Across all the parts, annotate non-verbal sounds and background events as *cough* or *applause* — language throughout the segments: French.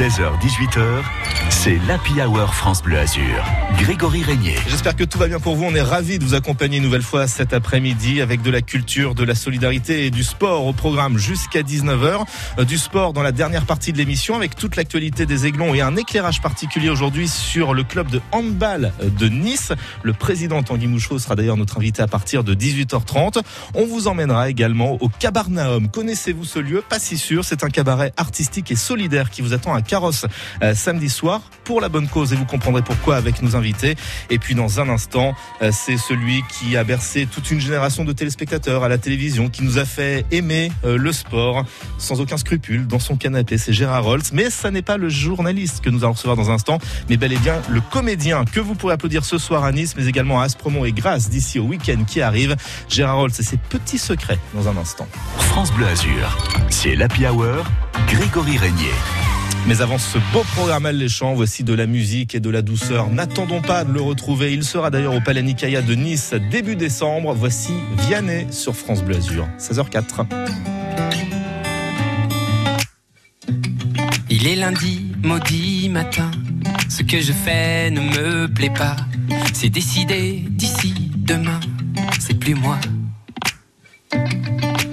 16h-18h, c'est l'Happy Hour France Bleu Azur. Grégory Régnier. J'espère que tout va bien pour vous. On est ravis de vous accompagner une nouvelle fois cet après-midi avec de la culture, de la solidarité et du sport au programme jusqu'à 19h. Euh, du sport dans la dernière partie de l'émission avec toute l'actualité des Aiglons et un éclairage particulier aujourd'hui sur le club de handball de Nice. Le président Tanguy Mouchot sera d'ailleurs notre invité à partir de 18h30. On vous emmènera également au Cabarnaum. Connaissez-vous ce lieu? Pas si sûr. C'est un cabaret artistique et solidaire qui vous attend à Carrosse euh, samedi soir pour la bonne cause et vous comprendrez pourquoi avec nos invités. Et puis dans un instant, euh, c'est celui qui a bercé toute une génération de téléspectateurs à la télévision, qui nous a fait aimer euh, le sport sans aucun scrupule dans son canapé. C'est Gérard Rolls. Mais ça n'est pas le journaliste que nous allons recevoir dans un instant, mais bel et bien le comédien que vous pourrez applaudir ce soir à Nice, mais également à Aspremont et Grasse d'ici au week-end qui arrive. Gérard Rolls et ses petits secrets dans un instant. France Bleu Azur, c'est l'Happy Hour, Grégory Régnier. Mais avant ce beau programme alléchant, voici de la musique et de la douceur. N'attendons pas de le retrouver. Il sera d'ailleurs au Palais Nicaïa de Nice début décembre. Voici Vianney sur France Bleu Azur, 16h04. Il est lundi, maudit matin. Ce que je fais ne me plaît pas. C'est décidé d'ici demain. C'est plus moi.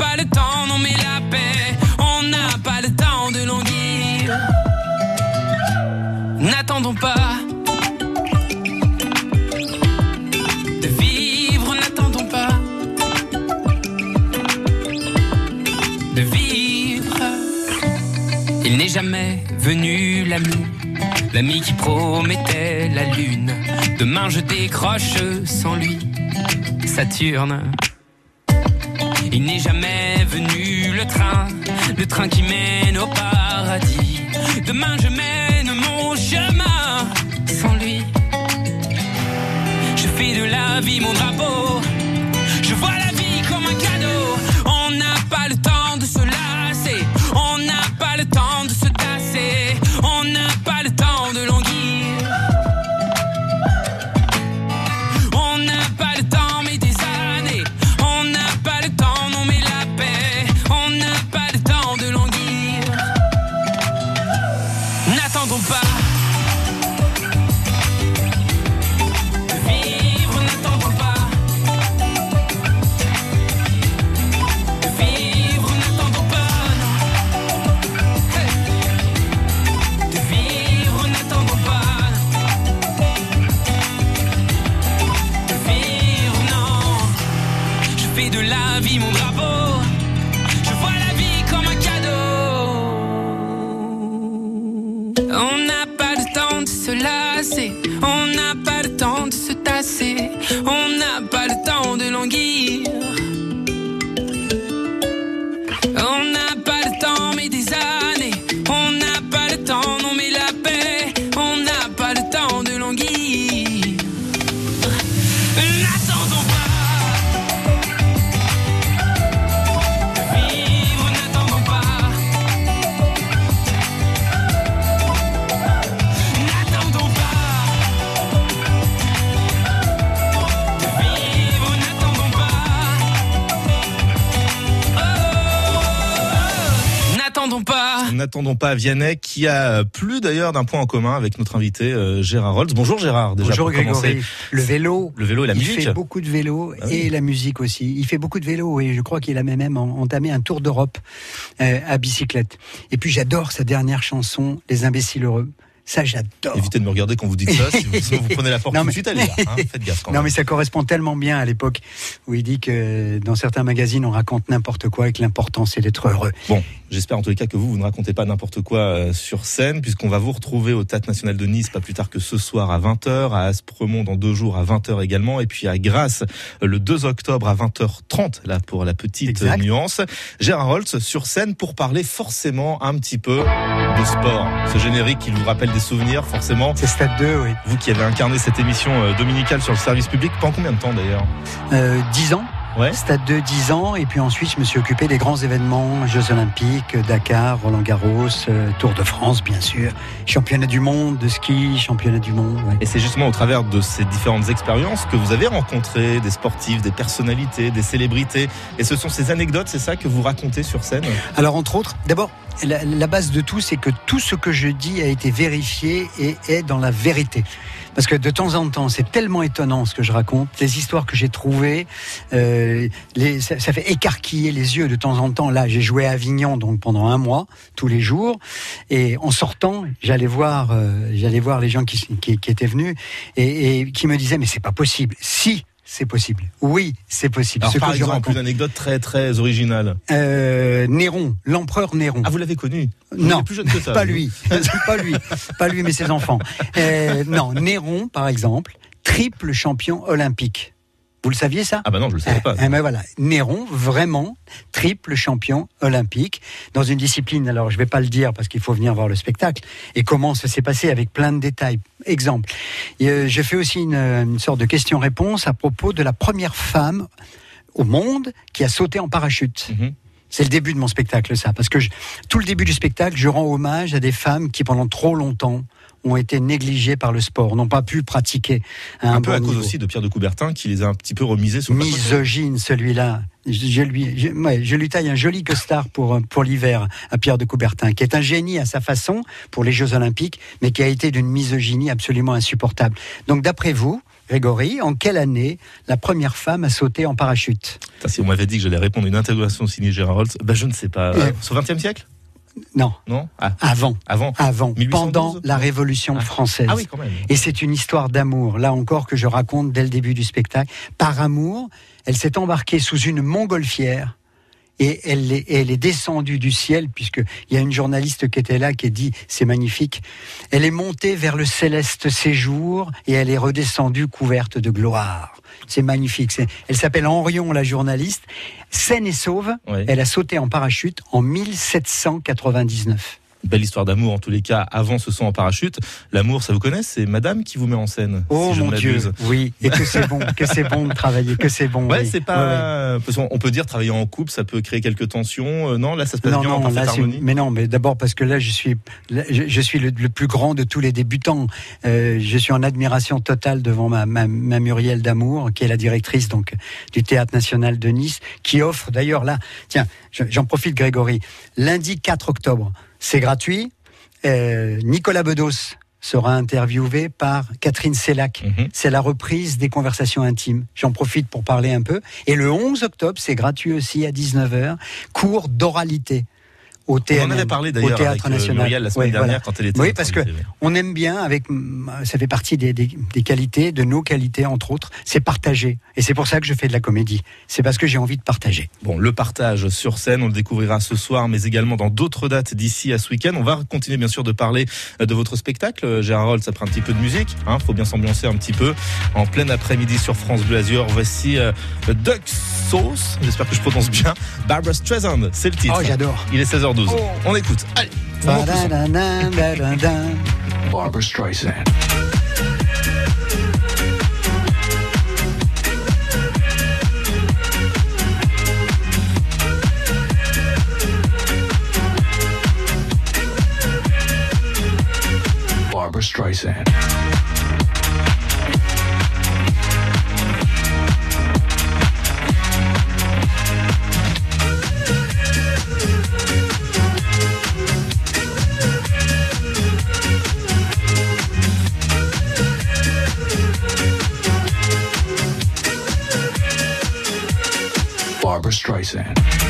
pas le temps, non, mais la paix. On n'a pas le temps de languir. N'attendons pas. De vivre, n'attendons pas. De vivre. Il n'est jamais venu l'ami, l'ami qui promettait la lune. Demain je décroche sans lui, Saturne. Il n'est jamais venu le train, le train qui mène au paradis. Demain je mène mon chemin sans lui. Je fais de la vie mon drapeau. Je vois la vie comme un cadeau. On n'a pas le pas. N'attendons pas Vianney qui a plus d'ailleurs d'un point en commun avec notre invité euh, Gérard Rolls. Bonjour Gérard. Déjà Bonjour. Grégory. Le vélo. Le vélo et la il musique. fait beaucoup de vélo Ah oui. et la musique aussi. Il fait beaucoup de vélo et je crois qu'il a même entamé un tour d'Europe euh, à bicyclette. Et puis j'adore sa dernière chanson, Les imbéciles heureux. Ça, j'adore. Évitez de me regarder quand vous dites ça, si vous, *laughs* sinon vous prenez la porte Non, tout de mais- suite, allez là. hein, *laughs* faites gaffe quand Non, même. mais ça correspond tellement bien à l'époque où il dit que dans certains magazines, on raconte n'importe quoi et que l'important, c'est d'être heureux. Bon, j'espère en tous les cas que vous, vous ne racontez pas n'importe quoi euh, sur scène, puisqu'on va vous retrouver au Théâtre National de Nice pas plus tard que ce soir à 20h, à Aspremont dans deux jours à 20h également, et puis à Grasse euh, le 2 octobre à 20h30, là pour la petite Exact. nuance. Gérard Holtz sur scène pour parler forcément un petit peu de sport. Ce générique qui vous rappelle des souvenirs, forcément. C'est Stade 2, oui. Vous qui avez incarné cette émission euh, dominicale sur le service public, pendant combien de temps d'ailleurs? Euh, 10 ans. Ouais. Stade 2, 10 ans. Et puis ensuite, je me suis occupé des grands événements, Jeux Olympiques, Dakar, Roland Garros, euh, Tour de France, bien sûr. Championnat du monde de ski, championnat du monde. ouais. Et c'est justement au travers de ces différentes expériences que vous avez rencontré des sportifs, des personnalités, des célébrités. Et ce sont ces anecdotes, c'est ça que vous racontez sur scène? Alors, entre autres, d'abord, la, la base de tout, c'est que tout ce que je dis a été vérifié et est dans la vérité. Parce que de temps en temps, c'est tellement étonnant ce que je raconte, les histoires que j'ai trouvées, euh, les, ça, fait écarquiller les yeux de temps en temps. Là, j'ai joué à Avignon donc pendant un mois, tous les jours, et en sortant, j'allais voir, euh, j'allais voir les gens qui, qui, qui étaient venus et, et qui me disaient mais c'est pas possible. Si. C'est possible. Oui, c'est possible. Alors Ce par que exemple, une anecdote très très originale. Euh, Néron, l'empereur Néron. Ah, vous l'avez connu Vous Non, plus jeune que ça. pas vous. lui, *laughs* pas lui, pas lui, mais ses enfants. Euh, non, Néron, par exemple, triple champion olympique. Vous le saviez ça Ah bah non, je le savais pas. Eh ben voilà, Néron, vraiment triple champion olympique dans une discipline. Alors je vais pas le dire parce qu'il faut venir voir le spectacle et comment ça s'est passé avec plein de détails. Exemple, euh, j'ai fait aussi une, une sorte de question-réponse à propos de la première femme au monde qui a sauté en parachute. Mhm. C'est le début de mon spectacle, ça, parce que je- tout le début du spectacle, je rends hommage à des femmes qui, pendant trop longtemps, ont été négligées par le sport, n'ont pas pu pratiquer à un, Un peu bon à cause niveau. aussi de Pierre de Coubertin qui les a un petit peu remisés sur le patrimoine. Misogyne, celui-là. Je, je lui, je, ouais, je lui taille un joli costard pour, euh, pour l'hiver à Pierre de Coubertin, qui est un génie à sa façon pour les Jeux Olympiques, mais qui a été d'une misogynie absolument insupportable. Donc, d'après vous, Grégory, en quelle année la première femme a sauté en parachute? Putain, Si on m'avait dit que j'allais répondre à une interrogation signée Gérard Holtz, bah je ne sais pas. Euh. Au 20 e siècle? Non, Non? Ah, avant. avant Avant, 1812? pendant la Révolution Ah. française. Ah oui, quand même. Et c'est une histoire d'amour, là encore, que je raconte dès le début du spectacle. Par amour, elle s'est embarquée sous une montgolfière et elle est, elle est descendue du ciel, puisqu'il y a une journaliste qui était là qui a dit c'est magnifique. Elle est montée vers le céleste séjour et elle est redescendue couverte de gloire. C'est magnifique. Elle s'appelle Henrion, la journaliste. Saine et sauve, elle a sauté en parachute en 1799. Belle histoire d'amour en tous les cas. Avant ce son en parachute, l'amour, ça vous connaît C'est Madame qui vous met en scène. Oh si je ne mon Dieu, oui, et que c'est bon, que c'est bon de travailler, que c'est bon. Ouais, oui. c'est Ouais, ouais. pas. On peut dire travailler en couple, ça peut créer quelques tensions. Euh, non, là, ça se passe Non, bien en non, là, c'est- harmonie. mais non, mais d'abord parce que là, je suis, là, je, je suis le, le plus grand de tous les débutants. Euh, je suis en admiration totale devant ma, ma, ma Muriel Damour, qui est la directrice donc du Théâtre National de Nice, qui offre d'ailleurs là, tiens, je- j'en profite, Grégory, lundi 4 octobre, c'est gratuit. Euh, Nicolas Bedos sera interviewé par Catherine Sellac. Mhm. C'est la reprise des conversations intimes. J'en profite pour parler un peu. Et le 11 octobre, c'est gratuit aussi à 19h, cours d'oralité au On en avait parlé au d'ailleurs Théâtre avec euh, National. Muriel la semaine dernière voilà. quand elle était. Oui, parce que on aime bien avec, ça fait partie des, des- des qualités, de nos qualités entre autres, c'est partager. Et c'est pour ça que je fais de la comédie. C'est parce que j'ai envie de partager. Bon, le partage sur scène, on le découvrira ce soir, mais également dans d'autres dates d'ici à ce week-end. On va continuer bien sûr de parler euh, de votre spectacle. Euh, Gérard Rolls, ça prend un petit peu de musique, hein, faut bien s'ambiancer un petit peu. En plein après-midi sur France Bleu Azur, voici euh, Duck Sauce, j'espère que je prononce bien. Barbara Streisand, c'est le titre. Oh, j'adore. Il est 16h12. On écoute. Allez. Barbara Streisand. Barbara Streisand. Barbara Streisand.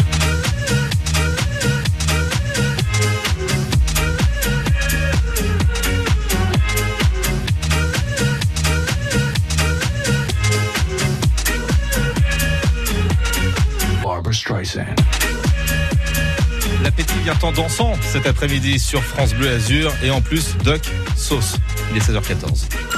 L'appétit vient en dansant cet après-midi sur France Bleu Azur et en plus Doc Sauce. Il est 16h14.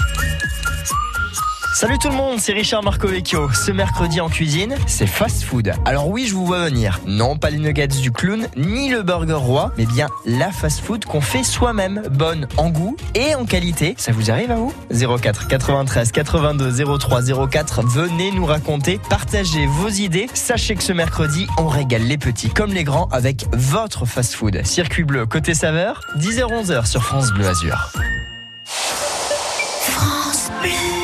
Salut tout le monde, c'est Richard Marcovecchio. Ce mercredi en cuisine, c'est fast food. Alors oui, je vous vois venir. Non, pas les nuggets du clown, ni le burger roi, mais bien la fast food qu'on fait soi-même, bonne en goût et en qualité. Ça vous arrive à vous? 04 93 82 03 04. Venez nous raconter, partagez vos idées. Sachez que ce mercredi, on régale les petits comme les grands avec votre fast food. Circuit bleu côté saveur, 10h-11h sur France Bleu Azur. À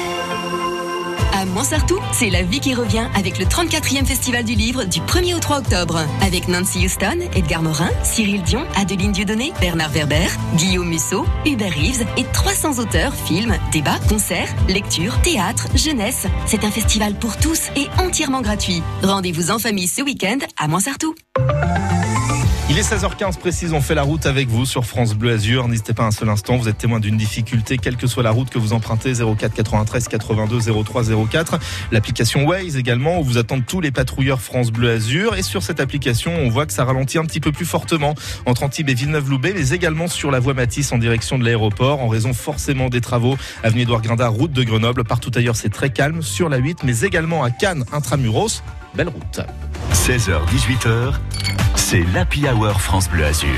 Montsartou, c'est la vie qui revient avec le 34e Festival du Livre du 1er au 3 octobre. Avec Nancy Houston, Edgar Morin, Cyril Dion, Adeline Dieudonné, Bernard Werber, Guillaume Musso, Hubert Reeves et 300 auteurs, films, débats, concerts, lectures, théâtre, jeunesse. C'est un festival pour tous et entièrement gratuit. Rendez-vous en famille ce week-end à Montsartou. Il est 16h15 précise, on fait la route avec vous sur France Bleu Azur. N'hésitez pas un seul instant, vous êtes témoin d'une difficulté, quelle que soit la route que vous empruntez, 04 93 82 03 04. L'application Waze également, où vous attendent tous les patrouilleurs France Bleu Azur. Et sur cette application, on voit que ça ralentit un petit peu plus fortement entre Antibes et Villeneuve-Loubet, mais également sur la voie Matisse en direction de l'aéroport, en raison forcément des travaux. Avenue Édouard Grindin, route de Grenoble. Partout ailleurs, c'est très calme sur la 8, mais également à Cannes, intramuros. Belle route. 16h, 18h, c'est l'Happy Hour France Bleu Azur.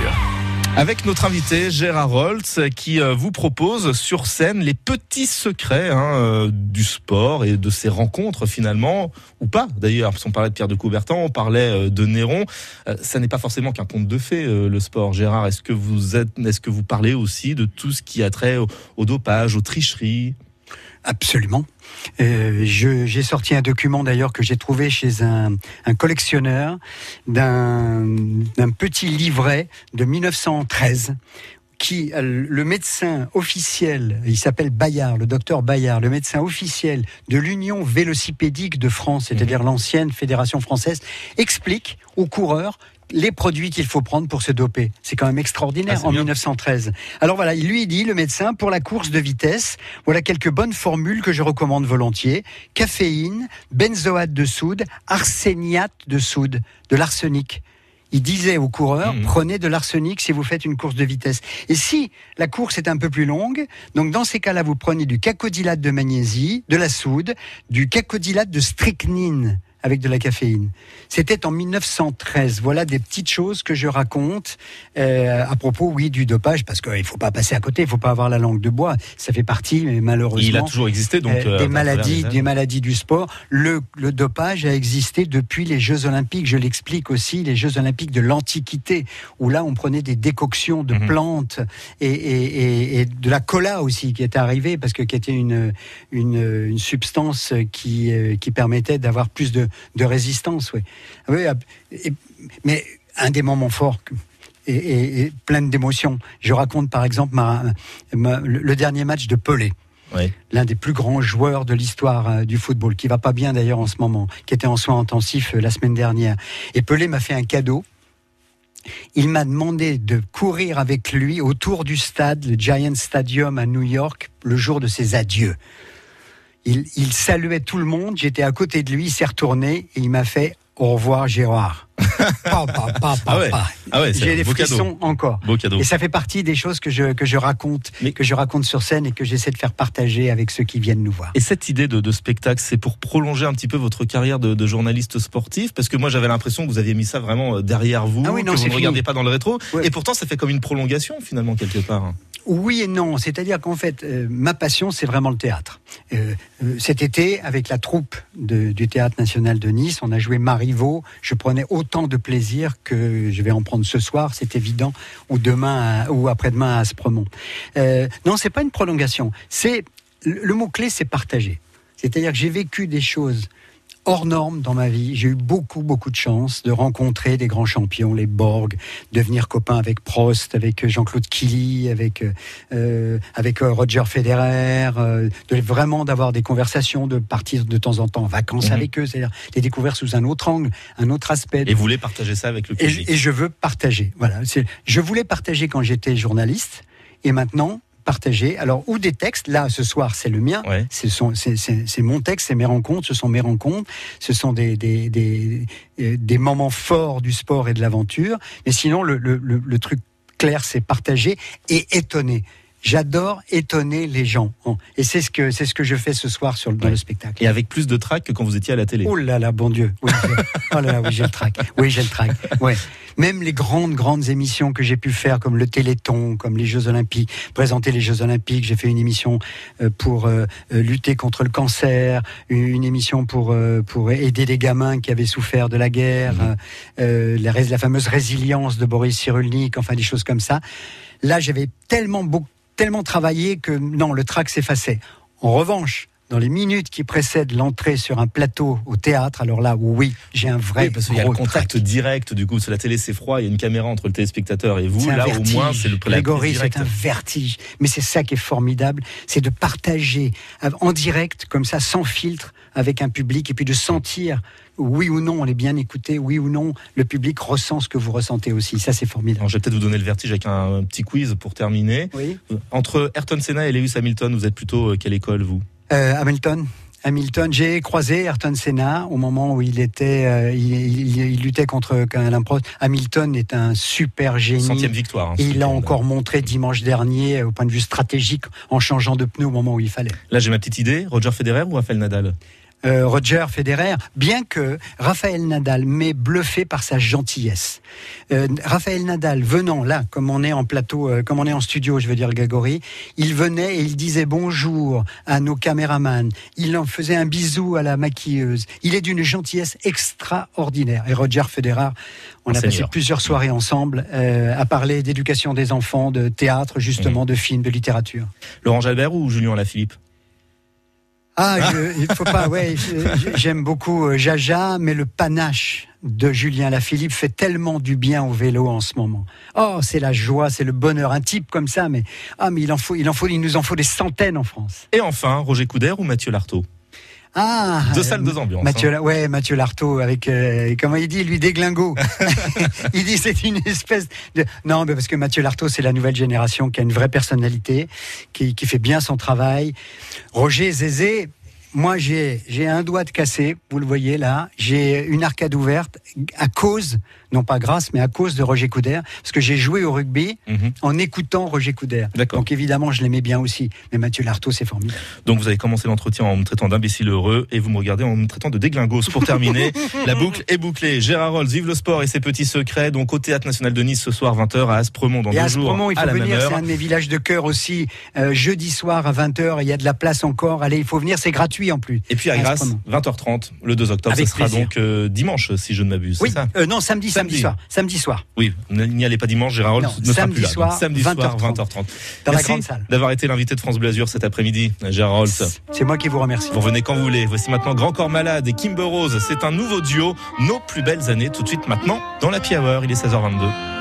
Avec notre invité Gérard Roltz qui euh, vous propose sur scène les petits secrets hein, euh, du sport et de ses rencontres finalement, ou pas d'ailleurs, parce qu'on parlait de Pierre de Coubertin, on parlait euh, de Néron, ça n'est pas forcément qu'un conte de fées le sport. Gérard, est-ce que vous êtes, est-ce que vous parlez aussi de tout ce qui a trait au, au dopage, aux tricheries? Absolument. Euh, j'ai sorti un document d'ailleurs que j'ai trouvé chez un, un collectionneur d'un petit livret de 1913 qui euh, le médecin officiel, il s'appelle Bayard, le docteur Bayard, le médecin officiel de l'Union vélocipédique de France, c'est-à-dire l'ancienne fédération française, explique aux coureurs les produits qu'il faut prendre pour se doper. C'est quand même extraordinaire Ah, en bien. 1913. Alors voilà, il lui dit, le médecin, pour la course de vitesse, voilà quelques bonnes formules que je recommande volontiers. Caféine, benzoate de soude, arséniate de soude, de l'arsenic. Il disait aux coureurs, Mhm. prenez de l'arsenic si vous faites une course de vitesse. Et si la course est un peu plus longue, donc dans ces cas-là, vous prenez du cacodylate de magnésie, de la soude, du cacodylate de strychnine avec de la caféine. C'était en 1913. Voilà des petites choses que je raconte euh, à propos, oui, du dopage, parce qu'il ne faut pas passer à côté, il ne faut pas avoir la langue de bois. Ça fait partie, mais malheureusement, Il a toujours existé donc euh, euh, des maladies, des maladies du sport. Le, le dopage a existé depuis les Jeux Olympiques. Je l'explique aussi, les Jeux Olympiques de l'Antiquité, où là on prenait des décoctions de Mhm. plantes et, et- et- et de la cola aussi qui était arrivée parce que qui était une une, une substance qui qui permettait d'avoir plus de, de résistance. Oui. Oui. et- mais un des moments forts. que- Et, et- et plein d'émotions. Je raconte par exemple ma- ma- le dernier match de Pelé l'un des plus grands joueurs de l'histoire euh, du football, qui va pas bien d'ailleurs en ce moment, qui était en soins intensifs euh, la semaine dernière. Et Pelé m'a fait un cadeau. Il m'a demandé de courir avec lui autour du stade, le Giant Stadium à New York, le jour de ses adieux. Il, il saluait tout le monde, j'étais à côté de lui, il s'est retourné et il m'a fait au revoir Gérard. Pa, pa, pa, pa, Ah ouais. Ah ouais, J'ai des cadeau. frissons encore. Beau cadeau. Et ça fait partie des choses que je, que je raconte, Mais- que je raconte sur scène et que j'essaie de faire partager avec ceux qui viennent nous voir. Et cette idée de, de spectacle, c'est pour prolonger un petit peu votre carrière de, de journaliste sportif? Parce que moi, j'avais l'impression que vous aviez mis ça vraiment euh, derrière vous, Ah oui, non, que vous ne regardiez pas dans le rétro. Ouais. Et pourtant, ça fait comme une prolongation, finalement, quelque part. Oui et non, c'est-à-dire qu'en fait, euh, ma passion, c'est vraiment le théâtre. Euh, euh, cet été, avec la troupe de- du Théâtre National de Nice, on a joué Marivaux. Je prenais autant de plaisir que je vais en prendre ce soir, c'est évident, ou demain, ou après-demain à Aspremont. Euh, non, c'est pas une prolongation. C'est le mot clé, c'est partager. C'est-à-dire que j'ai vécu des choses hors norme dans ma vie. J'ai eu beaucoup, beaucoup de chance de rencontrer des grands champions, les Borg, devenir copain avec Prost, avec Jean-Claude Killy, avec, euh, avec euh, Roger Federer, euh, de vraiment d'avoir des conversations, de partir de temps en temps en vacances Mhm. avec eux, c'est-à-dire les découvrir sous un autre angle, un autre aspect. Et vous voulez partager ça avec le Et, public? je- et je veux partager. Voilà, je voulais partager quand j'étais journaliste, et maintenant partager. Alors ou des textes. Là, ce soir, c'est le mien. Ouais. C'est mon texte, c'est mes rencontres, ce sont mes rencontres, ce sont des, des, des, euh, des moments forts du sport et de l'aventure. Mais sinon, le, le, le, le truc clair, c'est partager et étonner. J'adore étonner les gens. Et c'est ce que c'est ce que je fais ce soir sur le, dans Ouais. le spectacle. Et avec plus de trac que quand vous étiez à la télé. Oh là là, bon Dieu. Oui, oh là là, oui, j'ai le trac. Oui, j'ai le trac. Ouais. Même les grandes, grandes émissions que j'ai pu faire, comme le Téléthon, comme les Jeux Olympiques, présenter les Jeux Olympiques. J'ai fait une émission euh, pour euh, euh, lutter contre le cancer, une émission pour pour aider les gamins qui avaient souffert de la guerre, Mhm. euh, la, la fameuse résilience de Boris Cyrulnik, enfin des choses comme ça. Là, j'avais tellement beau- tellement travaillé que non, le trac s'effaçait. En revanche, dans les minutes qui précèdent l'entrée sur un plateau au théâtre, alors là, oui, j'ai un vrai Oui, parce qu'il y a le contact direct, du coup, sur la télé c'est froid, il y a une caméra entre le téléspectateur et vous, là au vertige. moins c'est le Grégory, c'est un vertige. Mais c'est ça qui est formidable, c'est de partager en direct, comme ça, sans filtre, avec un public, et puis de sentir, oui ou non, on est bien écouté, oui ou non, le public ressent ce que vous ressentez aussi. Ça, c'est formidable. Alors, je vais peut-être vous donner le vertige avec un, petit quiz pour terminer. Oui. Entre Ayrton Senna et Lewis Hamilton, vous êtes plutôt euh, quelle école, vous? Euh, Hamilton. Hamilton, j'ai croisé Ayrton Senna au moment où il était, euh, il, il- il luttait contre Alain Prost. Hamilton est un super génie. Centième victoire. hein, il l'a encore montré dimanche dernier euh, au point de vue stratégique en changeant de pneu au moment où il fallait. Là, j'ai ma petite idée. Roger Federer ou Rafael Nadal? Euh, Roger Federer, bien que Raphaël Nadal m'ait bluffé par sa gentillesse. Euh, Raphaël Nadal venant là, comme on est en plateau, euh, comme on est en studio, je veux dire Gagori, il venait et il disait bonjour à nos caméramans. Il en faisait un bisou à la maquilleuse. Il est d'une gentillesse extraordinaire. Et Roger Federer, on a passé plusieurs soirées ensemble euh, à parler d'éducation des enfants, de théâtre justement, de films, de littérature. Laurent Jalbert ou Julien Lafilippe? Ah, je, il faut pas. Ouais, j'aime beaucoup euh, Jaja, mais le panache de Julien Lafilippe fait tellement du bien au vélo en ce moment. Oh, c'est la joie, c'est le bonheur. Un type comme ça, mais ah, mais il en faut, il en faut, il nous en faut des centaines en France. Et enfin, Roger Coudert ou Mathieu Lartaud? Ah, Deux salles, deux ambiances. Mathieu, hein. Ouais, Mathieu Lartaud avec euh, comment il dit lui déglingo. *laughs* *laughs* il dit c'est une espèce de non, mais parce que Mathieu Lartaud c'est la nouvelle génération qui a une vraie personnalité, qui, qui fait bien son travail. Roger Zézé, moi j'ai un doigt de cassé, vous le voyez là, j'ai une arcade ouverte à cause non pas grâce mais à cause de Roger Coudert parce que j'ai joué au rugby Mhm. en écoutant Roger Coudert. Donc évidemment je l'aimais bien aussi, mais Mathieu Lartaud c'est formidable. Donc vous avez commencé l'entretien en me traitant d'imbécile heureux et vous me regardez en me traitant de déglingos. Pour terminer, *laughs* la boucle est bouclée. Gérard Rolls, vive le sport et ses petits secrets. Donc au Théâtre National de Nice ce soir 20h à Aspremont dans Et deux ce jours il à faut la venir, c'est un de mes villages de cœur aussi. Euh, jeudi soir à 20h, il y a de la place encore. Allez, il faut venir, c'est gratuit en plus. Et puis à À Grasse, Aspremont. 20h30, le 2 octobre. Avec ce sera plaisir. donc euh, dimanche, si je ne m'abuse. Oui, ça euh, non, samedi, samedi, Samedi. soir. Samedi soir, Oui, n'y allez pas dimanche, Gérard Non, ne sera samedi plus là. soir, Donc, samedi soir, 20h30. 20h30. dans la Merci grande salle. d'avoir été l'invité de France Bleu Azur cet après-midi, Gérard. C'est moi qui vous remercie. Vous revenez quand vous voulez. Voici maintenant Grand Corps Malade et Kimber Rose. C'est un nouveau duo, nos plus belles années, tout de suite maintenant dans la Hour. Il est 16h22.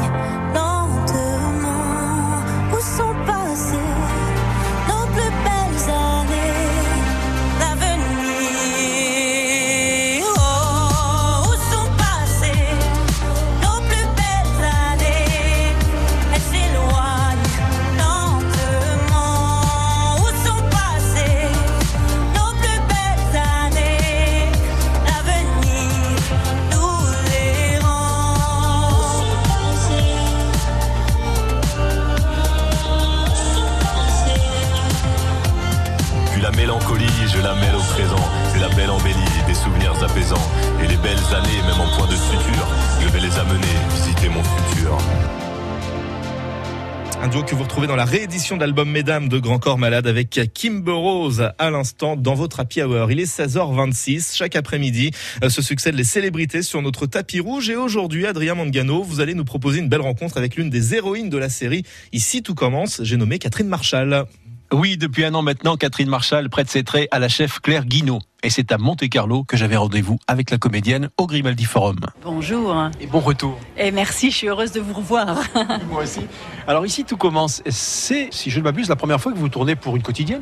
réédition de l'album Mesdames de Grand Corps Malade avec Kimber Rose à l'instant dans votre happy hour. Il est 16h26. Chaque après-midi euh, se succèdent les célébrités sur notre tapis rouge. Et aujourd'hui, Adrien Mangano, vous allez nous proposer une belle rencontre avec l'une des héroïnes de la série. Ici, tout commence. J'ai nommé Catherine Marshall. Oui, depuis un an maintenant, Catherine Marshall prête ses traits à la chef Claire Guinaud. Et c'est à Monte-Carlo que j'avais rendez-vous avec la comédienne au Grimaldi Forum. Bonjour Et bon retour. et merci, je suis heureuse de vous revoir. Moi aussi. Alors ici, tout commence. C'est, si je ne m'abuse, la première fois que vous tournez pour une quotidienne?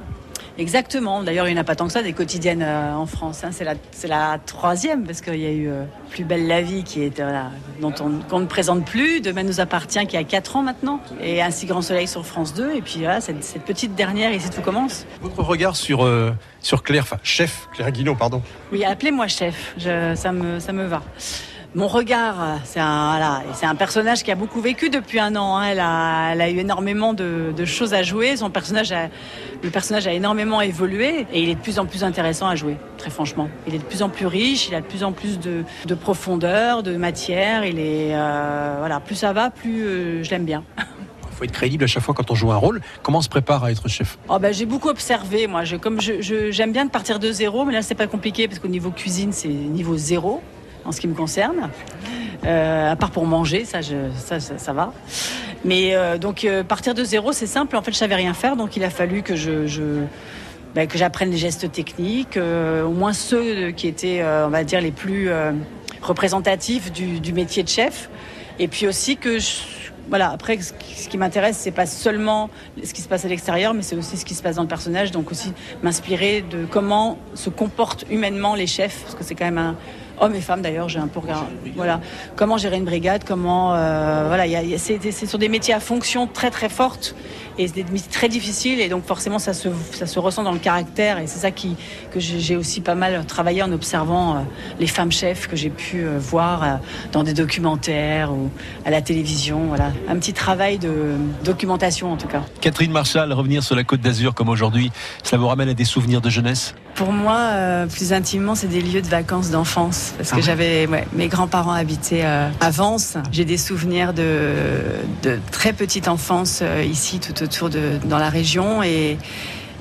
Exactement, d'ailleurs il n'y en a pas tant que ça des quotidiennes euh, en France, hein. c'est la, c'est la troisième parce qu'il y a eu euh, Plus belle la vie qui est, euh, dont on, qu'on ne présente plus, Demain nous appartient qui a 4 ans maintenant, et Ainsi grand soleil sur France 2, et puis voilà, cette, cette petite dernière ici tout commence. Votre regard sur, sur Claire, enfin chef Claire Guinaud, pardon. Oui, appelez-moi chef, je- ça, me, ça me va. Mon regard, c'est un, voilà, c'est un personnage qui a beaucoup vécu depuis un an. hein. Elle, a, elle a eu énormément de, de choses à jouer. Son personnage, a, le personnage a énormément évolué et il est de plus en plus intéressant à jouer. Très franchement, il est de plus en plus riche. Il a de plus en plus de, de profondeur, de matière. Il est, euh, voilà, plus ça va, plus euh, je l'aime bien. Il *laughs* faut être crédible à chaque fois quand on joue un rôle. Comment on se prépare à être chef? Oh ben, j'ai beaucoup observé, moi. Je, comme je, je- j'aime bien de partir de zéro, mais là c'est pas compliqué parce qu'au niveau cuisine c'est niveau zéro en ce qui me concerne. Euh, à part pour manger, ça, ça, ça, va. Mais euh, donc euh, partir de zéro, c'est simple. En fait, je savais rien faire, donc il a fallu que je, ben, que j'apprenne les gestes techniques, au moins ceux qui étaient, on va dire, les plus représentatifs du, du métier de chef. Et puis aussi que je, voilà, après, ce qui, ce qui m'intéresse, c'est pas seulement ce qui se passe à l'extérieur, mais c'est aussi ce qui se passe dans le personnage. Donc aussi m'inspirer de comment se comportent humainement les chefs, parce que c'est quand même un homme et femme d'ailleurs. J'ai un peu regardé. Voilà, comment gérer une brigade, comment euh, voilà, c'est c'est sur des métiers à fonction très très forte et c'est très difficiles et donc forcément ça se ça se ressent dans le caractère et c'est ça qui que j'ai aussi pas mal travaillé en observant euh, les femmes chefs que j'ai pu euh, voir euh, dans des documentaires ou à la télévision. Voilà, un petit travail de documentation en tout cas. Catherine Marshall, revenir sur la côte d'Azur comme aujourd'hui, ça vous ramène à des souvenirs de jeunesse? Pour moi, plus intimement, c'est des lieux de vacances d'enfance. Parce que Ah ouais. j'avais, ouais, mes grands-parents habitaient à Vence. J'ai des souvenirs de, de très petite enfance ici, tout autour de, dans la région. Et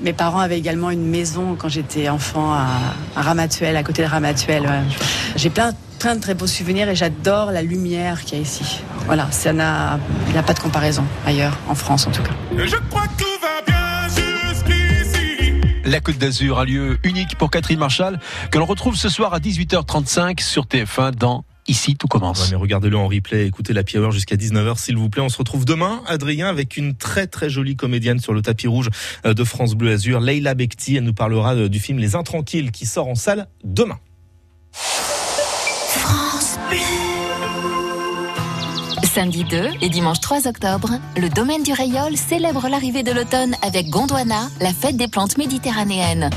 mes parents avaient également une maison quand j'étais enfant à, à Ramatuelle, à côté de Ramatuelle. ouais. J'ai plein, plein de très beaux souvenirs et j'adore la lumière qu'il y a ici. voilà, ça n'a, il n'y a pas de comparaison ailleurs, en France en tout cas. Je crois que tout va bien jusqu'ici. La Côte d'Azur, un lieu unique pour Catherine Marshall, que l'on retrouve ce soir à 18h35 sur TF1 dans Ici, tout commence. Ouais, mais regardez-le en replay, écoutez la Hour jusqu'à 19h s'il vous plaît. On se retrouve demain, Adrien, avec une très très jolie comédienne sur le tapis rouge euh, de France Bleu Azur, Leila Bekti. Elle nous parlera euh, du film Les Intranquilles qui sort en salle demain. France Bleu. Samedi 2 et dimanche 3 octobre, le domaine du Rayol célèbre l'arrivée de l'automne avec Gondwana, la fête des plantes méditerranéennes.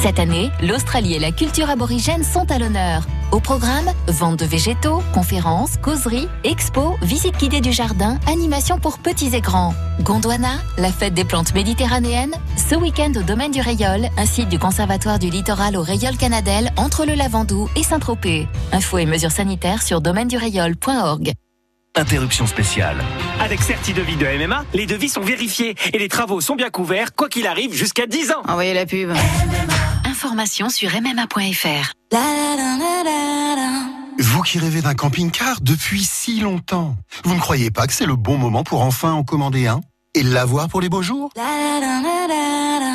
Cette année, l'Australie et la culture aborigène sont à l'honneur. Au programme, vente de végétaux, conférences, causeries, expos, visites guidées du jardin, animations pour petits et grands. Gondwana, la fête des plantes méditerranéennes, ce week-end au domaine du Rayol, un site du Conservatoire du littoral au Rayol Canadel entre le Lavandou et Saint-Tropez. Infos et mesures sanitaires sur domaine-du-rayol.org. Interruption spéciale. Avec Certidevis de MMA, les devis sont vérifiés et les travaux sont bien couverts, quoi qu'il arrive, jusqu'à 10 ans. Envoyez la pub. Information sur mma.fr. Vous qui rêvez d'un camping-car depuis si longtemps, vous ne croyez pas que c'est le bon moment pour enfin en commander un et l'avoir pour les beaux jours?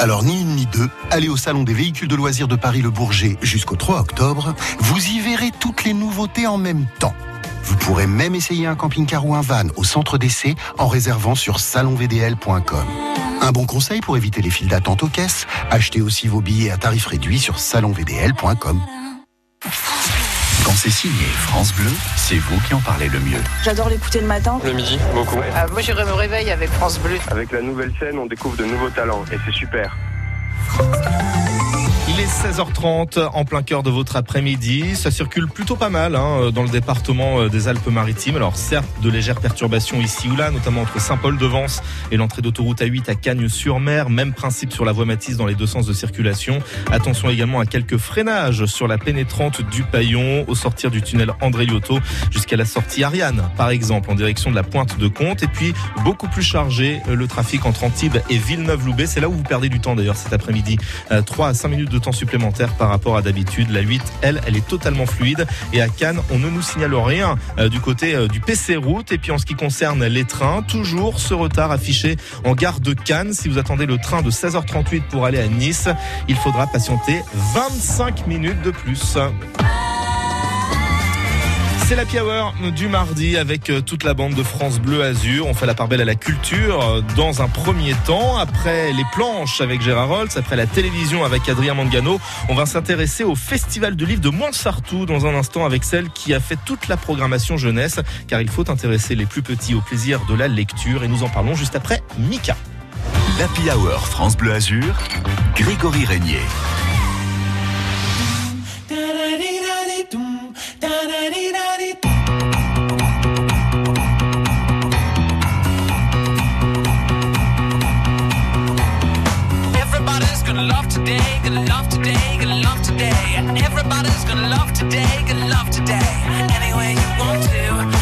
Alors ni une ni deux, allez au Salon des véhicules de loisirs de Paris-Le Bourget jusqu'au 3 octobre, vous y verrez toutes les nouveautés en même temps. Vous pourrez même essayer un camping-car ou un van au centre d'essai en réservant sur salonvdl.com. Un bon conseil pour éviter les files d'attente aux caisses, achetez aussi vos billets à tarif réduit sur salonvdl.com. Quand c'est signé France Bleu, c'est vous qui en parlez le mieux. J'adore l'écouter le matin. Le midi, beaucoup. moi, je me réveille avec France Bleu. Avec la nouvelle scène, on découvre de nouveaux talents et c'est super. Il est 16h30 en plein cœur de votre après-midi. Ça circule plutôt pas mal hein, dans le département euh, des Alpes-Maritimes. Alors certes, de légères perturbations ici ou là, notamment entre Saint-Paul-de-Vence et l'entrée d'autoroute A8 à Cagnes-sur-Mer. Même principe sur la voie Matisse dans les deux sens de circulation. Attention également à quelques freinages sur la pénétrante du Paillon au sortir du tunnel André jusqu'à la sortie Ariane, par exemple, en direction de la pointe de Comte. Et puis beaucoup plus chargé euh, le trafic entre Antibes et Villeneuve-Loubet. C'est là où vous perdez du temps d'ailleurs cet après-midi. 3 à 5 minutes de temps supplémentaire par rapport à d'habitude. La 8, elle, elle est totalement fluide. Et à Cannes, on ne nous signale rien euh, du côté euh, du PC route. Et puis en ce qui concerne les trains, toujours ce retard affiché en gare de Cannes. Si vous attendez le train de 16h38 pour aller à Nice, il faudra patienter 25 minutes de plus. C'est la Hour du mardi avec euh, toute la bande de France Bleu Azur. On fait la part belle à la culture euh, dans un premier temps. Après les planches avec Gérard Rolls, après la télévision avec Adrien Mangano, on va s'intéresser au Festival de livres de Montsartou dans un instant avec celle qui a fait toute la programmation jeunesse. Car il faut intéresser les plus petits au plaisir de la lecture et nous en parlons juste après Mika. L'Happy Hour France Bleu Azur, Grégory Régnier. Gonna love today, gonna love today, gonna love today. Everybody's gonna love today, gonna love today. Any way you want to,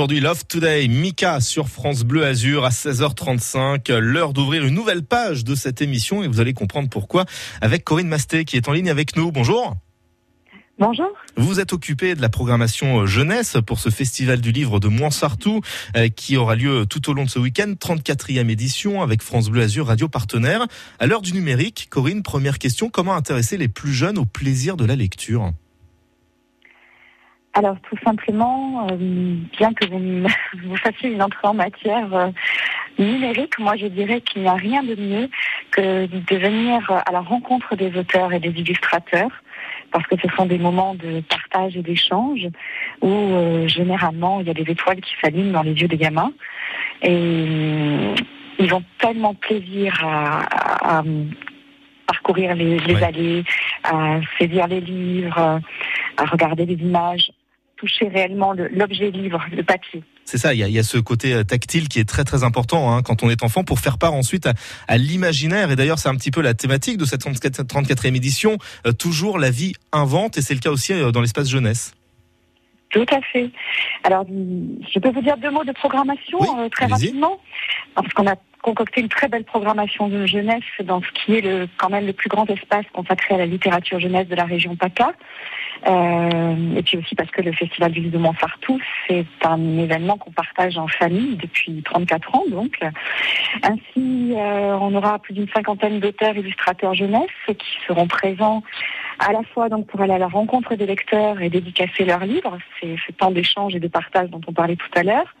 aujourd'hui, Love Today, Mika sur France Bleu Azur à 16h35, l'heure d'ouvrir une nouvelle page de cette émission et vous allez comprendre pourquoi avec Corinne Masté qui est en ligne avec nous. Bonjour. Bonjour. Vous vous êtes occupé de la programmation euh, jeunesse pour ce festival du livre de Moinsartou euh, qui aura lieu tout au long de ce week-end, 34e édition avec France Bleu Azur Radio Partenaire. À l'heure du numérique, Corinne, première question, comment intéresser les plus jeunes au plaisir de la lecture? Alors tout simplement, euh, bien que vous, *laughs* vous fassiez une entrée en matière euh, numérique, moi je dirais qu'il n'y a rien de mieux que de venir à la rencontre des auteurs et des illustrateurs, parce que ce sont des moments de partage et d'échange où euh, généralement il y a des étoiles qui s'allument dans les yeux des gamins. Et ils ont tellement plaisir à, à- à parcourir les, les allées, à saisir les livres, à regarder les images, toucher réellement le- l'objet livre, le papier. C'est ça, il y, a, il y a ce côté euh, tactile qui est très très important hein, quand on est enfant pour faire part ensuite à, à l'imaginaire. Et d'ailleurs, c'est un petit peu la thématique de cette 34 34e édition. Euh, toujours la vie invente, et c'est le cas aussi euh, dans l'espace jeunesse. Tout à fait. Alors, je peux vous dire deux mots de programmation euh, très rapidement, parce qu'on a concocté une très belle programmation de jeunesse dans ce qui est le, quand même le plus grand espace consacré à la littérature jeunesse de la région PACA. Euh, et puis aussi parce que le Festival du livre de Montsartou, c'est un événement qu'on partage en famille depuis 34 ans. Donc, ainsi, euh, on aura plus d'une cinquantaine d'auteurs illustrateurs jeunesse qui seront présents à la fois donc pour aller à la rencontre des lecteurs et dédicacer leurs livres, c'est ce temps d'échange et de partage dont on parlait tout à l'heure.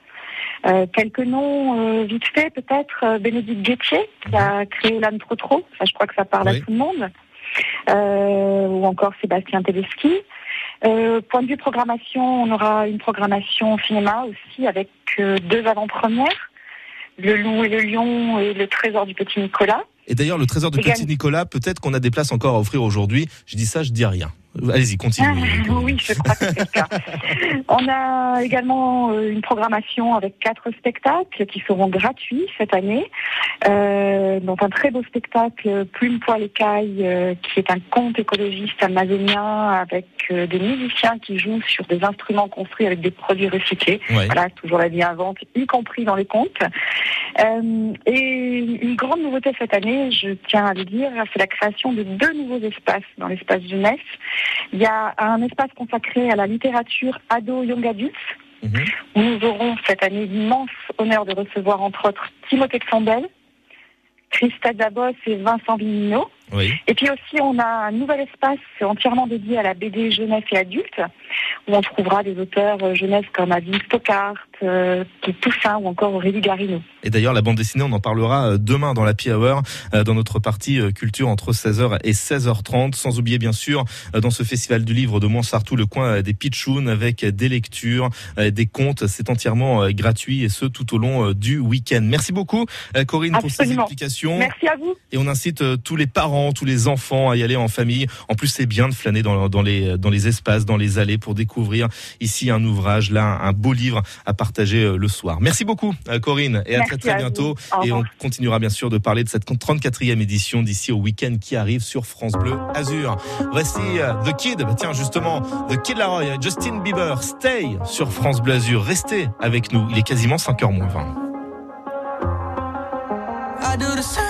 Euh, quelques noms euh, vite fait, peut-être euh, Bénédicte Guettier, qui a créé l'âme trop trop, ça je crois que ça parle à tout le monde, ou encore Sébastien Tedeschi. Euh, point de vue programmation, on aura une programmation cinéma aussi avec euh, deux avant-premières, Le Loup et le Lion et Le Trésor du Petit Nicolas. Et d'ailleurs, le trésor Également- Petit Nicolas, peut-être qu'on a des places encore à offrir aujourd'hui. Je dis ça, je dis rien. Allez-y, continuez. Ah, oui, je crois que c'est le cas. On a également euh, une programmation avec quatre spectacles qui seront gratuits cette année. Euh, donc un très beau spectacle Plume Poil Écaille, euh, qui est un conte écologiste amazonien avec euh, des musiciens qui jouent sur des instruments construits avec des produits recyclés. Ouais. Voilà, toujours la vie invente, y compris dans les contes. Et une grande nouveauté cette année, je tiens à le dire, c'est la création de deux nouveaux espaces dans l'espace jeunesse. Il y a un espace consacré à la littérature ado young adultes, où nous aurons cette année l'immense honneur de recevoir entre autres Timothée de Sandel, Christelle Dabos et Vincent Vignot. Oui. Et puis aussi, on a un nouvel espace entièrement dédié à la BD jeunesse et adulte, où on trouvera des auteurs euh, jeunesse comme Adeline Stockart, euh, Toussaint ou encore Aurélie Garino. Et d'ailleurs, la bande dessinée, on en parlera euh, demain dans la Happy Hour, euh, dans notre partie culture entre 16h et 16h30. Sans oublier, bien sûr, dans ce festival du livre de Montsartou, le coin des pitchouns avec des lectures, des contes. C'est entièrement gratuit et ce, tout au long du week-end. Merci beaucoup, Corinne, pour ces explications. Merci à vous. Et on incite tous les parents, tous les enfants à y aller en famille. En plus, c'est bien de flâner dans, dans les, dans les espaces, dans les allées pour découvrir ici un ouvrage, là, un beau livre à partager euh, le soir. Merci beaucoup, euh, Corinne, et à Merci très très à bientôt. vous. Et on continuera bien sûr de parler de cette 34e édition d'ici au week-end qui arrive sur France Bleu Azur. Voici euh, The Kid, Bah, tiens justement, The Kid Laroi, Justin Bieber, Stay sur France Bleu Azur. Restez avec nous, il est quasiment 5h moins 20. I do the same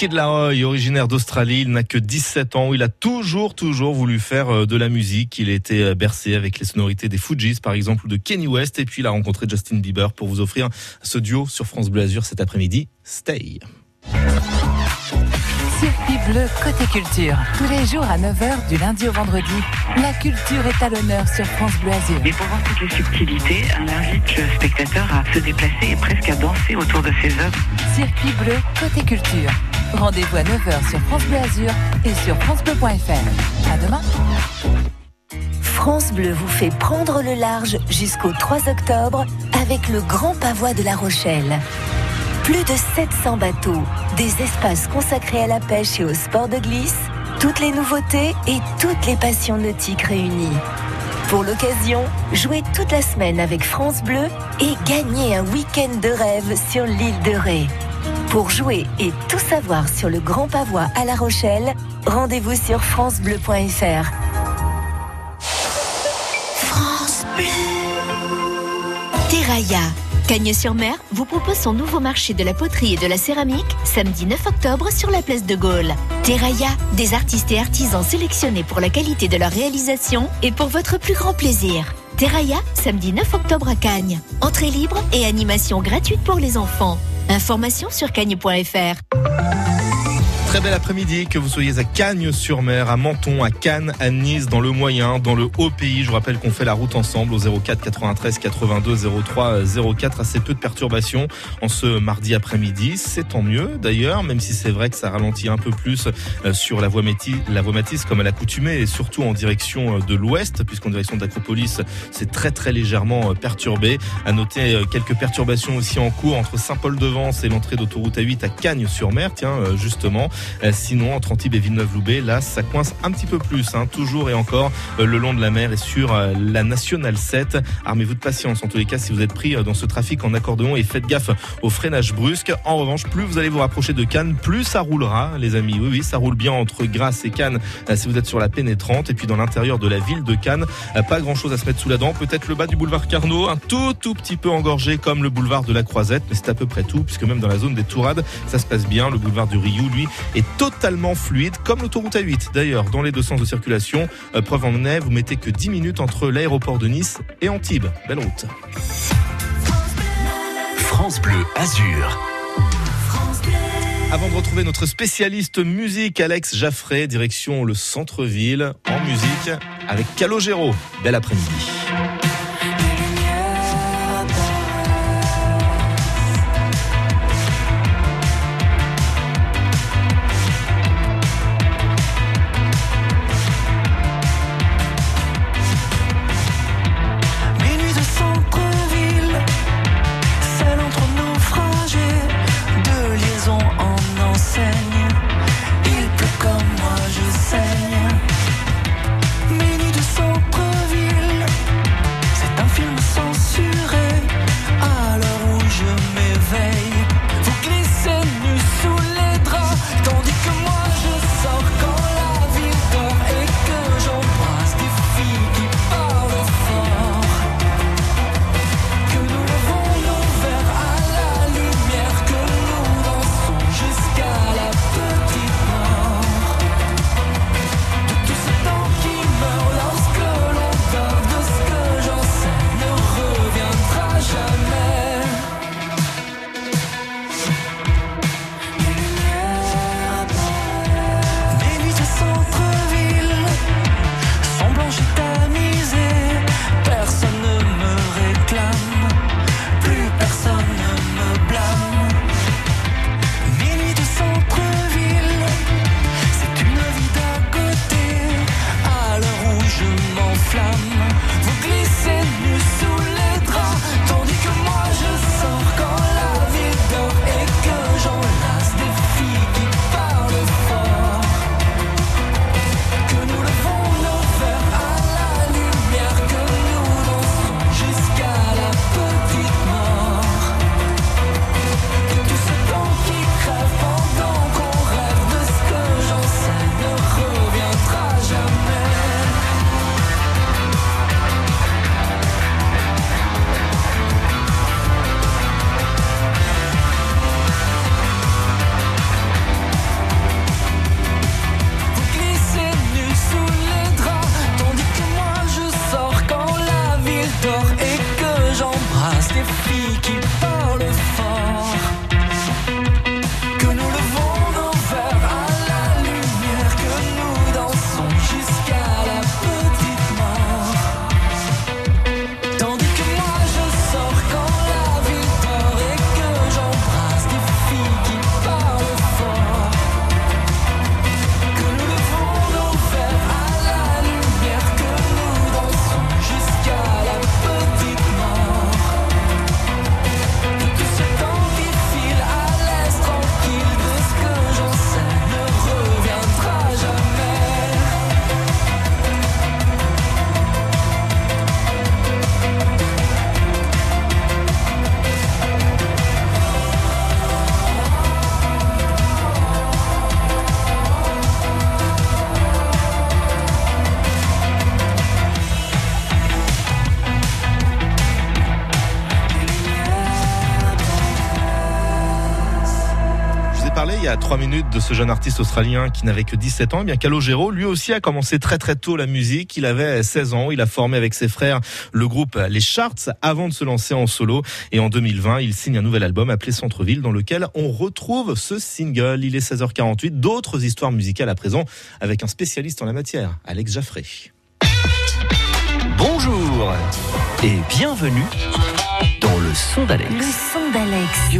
Kid Laroi, originaire d'Australie, il n'a que 17 ans. Il a toujours, toujours voulu faire euh, de la musique. Il a été euh, bercé avec les sonorités des Fujis, par exemple, ou de Kenny West. Et puis, il a rencontré Justin Bieber pour vous offrir ce duo sur France Bleu Azur cet après-midi. Stay. Circuit bleu côté culture. Tous les jours à 9h du lundi au vendredi. La culture est à l'honneur sur France Bleu Azur. Et pour voir toutes les subtilités, on invite le spectateur à se déplacer et presque à danser autour de ses œuvres. Circuit bleu côté culture. Rendez-vous à 9h sur France Bleu Azur et sur francebleu.fr. À demain. France Bleu vous fait prendre le large jusqu'au 3 octobre avec le Grand Pavois de La Rochelle. Plus de 700 bateaux, des espaces consacrés à la pêche et au sport de glisse, toutes les nouveautés et toutes les passions nautiques réunies. Pour l'occasion, jouez toute la semaine avec France Bleu et gagnez un week-end de rêve sur l'île de Ré. Pour jouer et tout savoir sur le Grand Pavois à La Rochelle, rendez-vous sur francebleu.fr. France Bleu. Terraia. Cagnes-sur-Mer vous propose son nouveau marché de la poterie et de la céramique samedi 9 octobre sur la place de Gaulle. Terraia, des artistes et artisans sélectionnés pour la qualité de leur réalisation et pour votre plus grand plaisir. Terraia, samedi 9 octobre à Cagnes. Entrée libre et animation gratuite pour les enfants. Information sur cagnes.fr. Très bel après-midi, que vous soyez à Cagnes-sur-Mer, à Menton, à Cannes, à Nice, dans le Moyen, dans le Haut-Pays. Je vous rappelle qu'on fait la route ensemble au 04 93 82 03 04. Assez peu de perturbations en ce mardi après-midi. C'est tant mieux d'ailleurs, même si c'est vrai que ça ralentit un peu plus euh, sur la voie, métis, la voie Matisse comme à l'accoutumée et surtout en direction euh, de l'ouest, puisqu'en direction d'Acropolis, c'est très très légèrement euh, perturbé. À noter quelques perturbations aussi en cours entre Saint-Paul-de-Vence et l'entrée d'autoroute A8 à Cagnes-sur-Mer, tiens, justement. Euh, Sinon, entre Antibes et Villeneuve-Loubet, là, ça coince un petit peu plus, hein, toujours et encore euh, le long de la mer et sur euh, la nationale 7. Armez-vous de patience, en tous les cas, si vous êtes pris dans ce trafic en accordéon et faites gaffe au freinage brusque. En revanche, plus vous allez vous rapprocher de Cannes, plus ça roulera, les amis. Oui, oui, ça roule bien entre Grasse et Cannes si vous êtes sur la pénétrante. Et puis dans l'intérieur de la ville de Cannes, pas grand-chose à se mettre sous la dent. Peut-être le bas du boulevard Carnot, un tout, tout petit peu engorgé comme le boulevard de la Croisette, mais c'est à peu près tout, puisque même dans la zone des Tourades, ça se passe bien. Le boulevard du Rioux, lui, est totalement fluide, comme l'autoroute A8 d'ailleurs, dans les deux sens de circulation. Euh, preuve en est, vous mettez que 10 minutes entre l'aéroport de Nice et Antibes. Belle route. France Bleu Azur. Avant de retrouver notre spécialiste musique, Alex Jaffray, direction le centre-ville, en musique, avec Calogero. Bel après-midi. 3 minutes de ce jeune artiste australien qui n'avait que 17 ans, eh bien Calogero, lui aussi a commencé très très tôt la musique. Il avait 16 ans, il a formé avec ses frères le groupe Les Charts avant de se lancer en solo. Et en 2020, il signe un nouvel album appelé Centreville dans lequel on retrouve ce single. Il est 16h48. D'autres histoires musicales à présent avec un spécialiste en la matière, Alex Jaffré. Bonjour et bienvenue dans le son d'Alex. Le son d'Alex.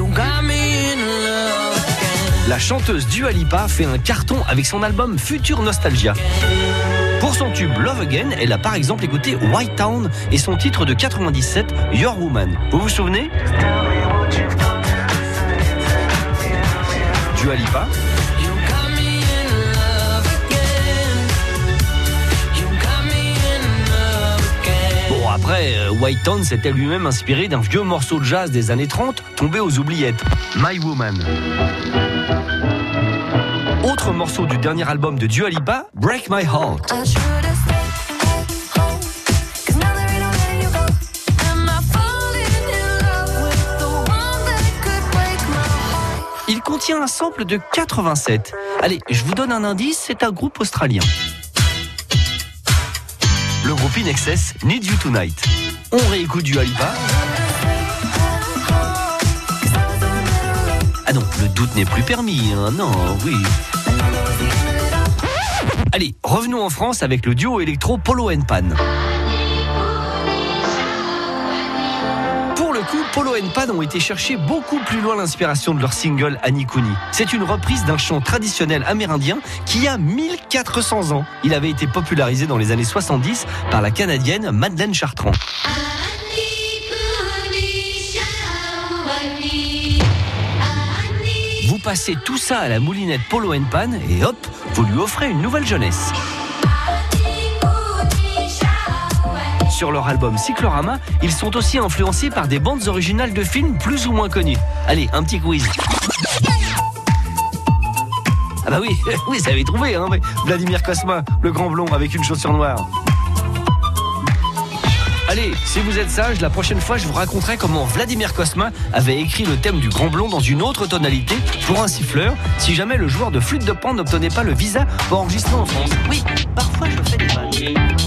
La chanteuse Dua Lipa fait un carton avec son album Future Nostalgia. Pour son tube Love Again, elle a par exemple écouté White Town et son titre de 97 Your Woman. Vous vous souvenez? Dua Lipa Bon après, euh, White Town s'était lui-même inspiré d'un vieux morceau de jazz des années 30 tombé aux oubliettes. My Woman. Autre morceau du dernier album de Dua Lipa, Break My Heart. Il contient un sample de 87. Allez, je vous donne un indice, c'est un groupe australien. Le groupe In Excess, Need You Tonight. On réécoute du Alipa. Ah non, le doute n'est plus permis, hein, non, oui. Allez, revenons en France avec le duo électro Polo Pan. Pour le coup, Polo Pan ont été chercher beaucoup plus loin l'inspiration de leur single Anikuni. C'est une reprise d'un chant traditionnel amérindien qui a 1400 ans. Il avait été popularisé dans les années 70 par la Canadienne Madeleine Chartrand. Passez tout ça à la moulinette Polo Pan et hop, vous lui offrez une nouvelle jeunesse. Sur leur album Cyclorama, ils sont aussi influencés par des bandes originales de films plus ou moins connus. Allez, un petit quiz. Ah bah oui, *laughs* oui, ça avait trouvé, hein, Vladimir Kosma, le grand blond avec une chaussure noire. Allez, si vous êtes sage, la prochaine fois, je vous raconterai comment Vladimir Kosma avait écrit le thème du grand blond dans une autre tonalité pour un siffleur, si jamais le joueur de flûte de pan n'obtenait pas le visa pour enregistrer en France. Oui, parfois je fais des.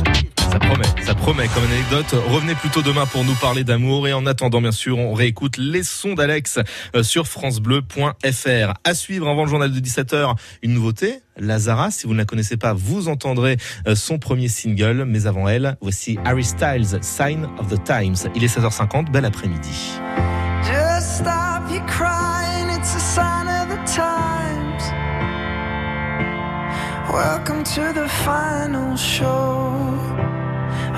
Ça promet, ça promet comme anecdote. Revenez plutôt demain pour nous parler d'amour. Et en attendant, bien sûr, on réécoute les sons d'Alex euh, sur FranceBleu.fr. À suivre avant le journal de 17h, une nouveauté. Lazara, si vous ne la connaissez pas, vous entendrez euh, son premier single. Mais avant elle, voici Harry Styles, Sign of the Times. Il est 16h50, bel après-midi. Welcome to the final show.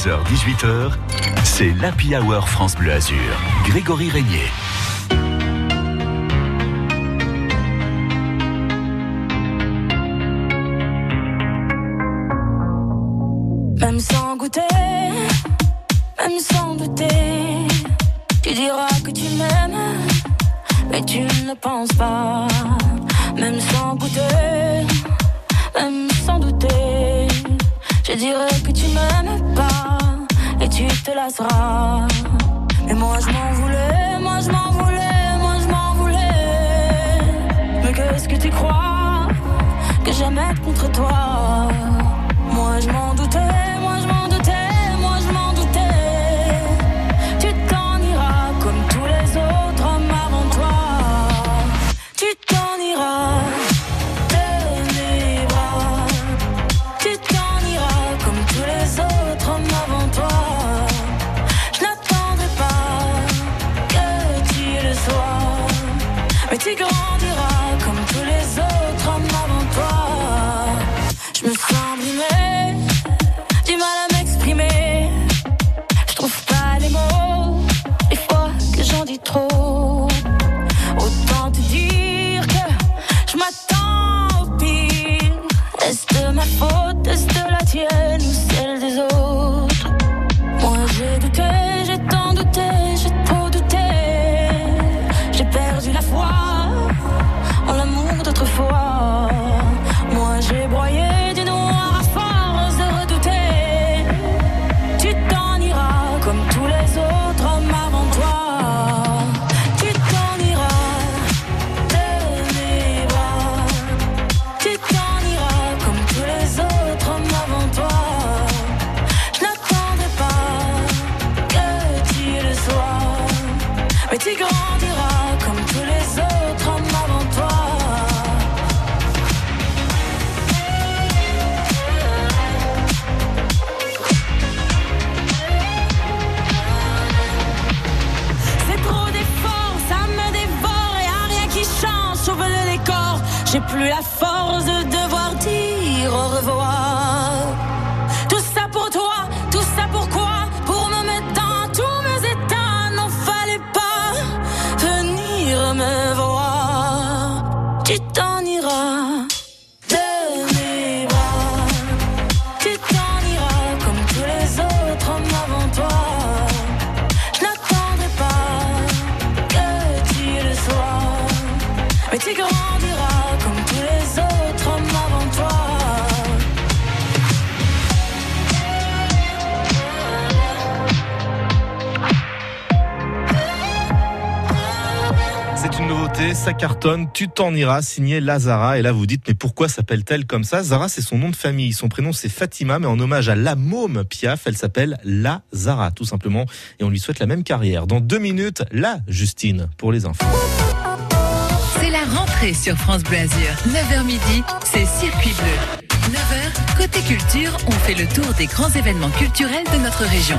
16h-18h, c'est l'Happy Hour France Bleu Azur. Grégory Régnier. C'est une nouveauté, ça cartonne, tu t'en iras, signé Lazara. Et là, vous dites, mais pourquoi s'appelle-t-elle comme ça? Zara, c'est son nom de famille. Son prénom, c'est Fatima, mais en hommage à la môme Piaf, elle s'appelle La Zara, tout simplement. Et on lui souhaite la même carrière. Dans deux minutes, la Justine, pour les infos. C'est la rentrée sur France Bleu Azur. 9h midi, c'est Circuit Bleu. 9h, côté culture, on fait le tour des grands événements culturels de notre région.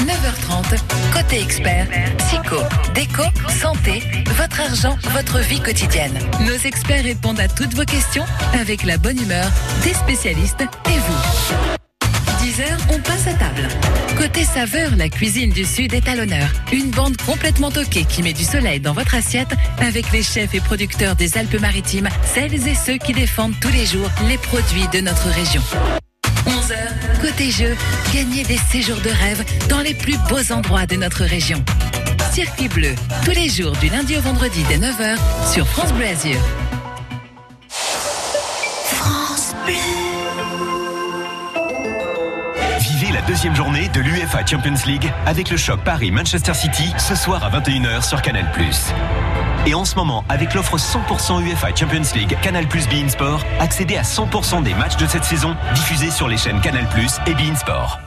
9h30, côté expert, psycho, déco, santé, votre argent, votre vie quotidienne. Nos experts répondent à toutes vos questions avec la bonne humeur des spécialistes et vous. 10h, on passe à table. Côté saveur, la cuisine du Sud est à l'honneur. Une bande complètement toquée qui met du soleil dans votre assiette avec les chefs et producteurs des Alpes-Maritimes, celles et ceux qui défendent tous les jours les produits de notre région. 11h, côté jeu, gagnez des séjours de rêve dans les plus beaux endroits de notre région. Circuit bleu, tous les jours du lundi au vendredi dès 9h sur France Bleu. France Bleu. Vivez la deuxième journée de l'UEFA Champions League avec le choc Paris-Manchester City ce soir à 21h sur Canal+. Et en ce moment, avec l'offre 100% UEFA Champions League Canal Plus Bein Sport, accédez à 100% des matchs de cette saison diffusés sur les chaînes Canal Plus et Bein Sport.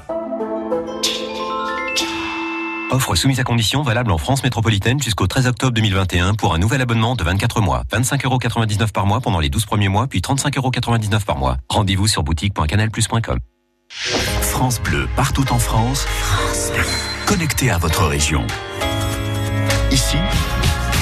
Offre soumise à condition valable en France métropolitaine jusqu'au 13 octobre 2021 pour un nouvel abonnement de 24 mois. 25,99€ par mois pendant les 12 premiers mois, puis 35,99€ par mois. Rendez-vous sur boutique.canalplus.com. France Bleu, partout en France. France Bleu. Connecté à votre région. Ici,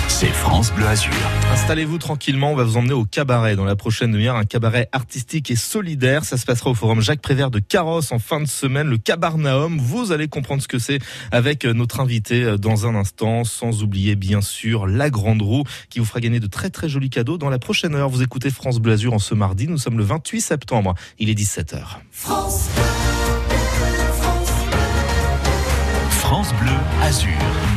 c'est France Bleu Azur. Installez-vous tranquillement, on va vous emmener au cabaret dans la prochaine demi-heure, un cabaret artistique et solidaire. Ça se passera au forum Jacques Prévert de Carrosse en fin de semaine, le Cabarnaum. Vous allez comprendre ce que c'est avec notre invité dans un instant, sans oublier bien sûr la Grande Roue qui vous fera gagner de très très jolis cadeaux dans la prochaine heure. Vous écoutez France Bleu Azur en ce mardi, nous sommes le 28 septembre, il est 17h. France France Bleu Azur.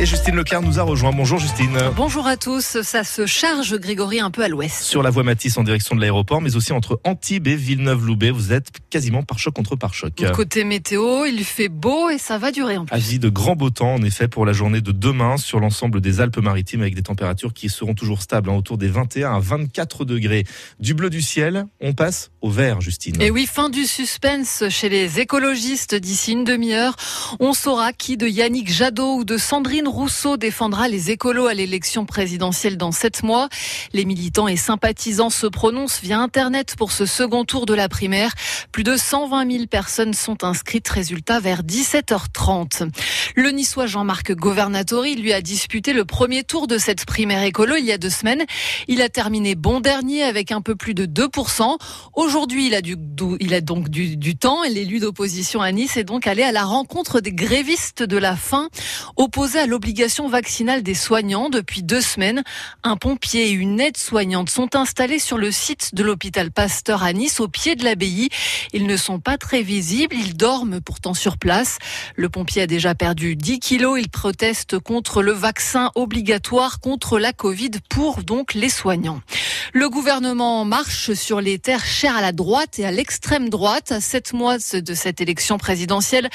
Et Justine Leclerc nous a rejoint. Bonjour Justine. Bonjour à tous. Ça se charge, Grégory, un peu à l'ouest. Sur la voie Matisse en direction de l'aéroport, mais aussi entre Antibes et Villeneuve-Loubet. Vous êtes quasiment par choc contre par choc. Côté météo, il fait beau et ça va durer en plus. Avis de grand beau temps, en effet, pour la journée de demain sur l'ensemble des Alpes-Maritimes avec des températures qui seront toujours stables, hein, autour des 21 à 24 degrés. Du bleu du ciel, on passe au vert, Justine. Et oui, fin du suspense chez les écologistes d'ici une demi-heure. On saura qui de Yannick Jadot ou de Sandrine Rousseau défendra les écolos à l'élection présidentielle dans sept mois. Les militants et sympathisants se prononcent via Internet pour ce second tour de la primaire. Plus de 120 000 personnes sont inscrites. Résultat vers 17h30. Le niçois Jean-Marc Governatori lui a disputé le premier tour de cette primaire écolo il y a deux semaines. Il a terminé bon dernier avec un peu plus de 2%. Aujourd'hui, il a, donc du, du temps. L'élu d'opposition à Nice est donc allé à la rencontre des grévistes de la faim, opposés à l'obligation vaccinale des soignants depuis deux semaines. Un pompier et une aide-soignante sont installés sur le site de l'hôpital Pasteur à Nice, au pied de l'abbaye. Ils ne sont pas très visibles, ils dorment pourtant sur place. Le pompier a déjà perdu 10 kilos. Il proteste contre le vaccin obligatoire contre la Covid pour donc les soignants. Le gouvernement marche sur les terres chères à la droite et à l'extrême droite. À sept mois de cette élection présidentielle,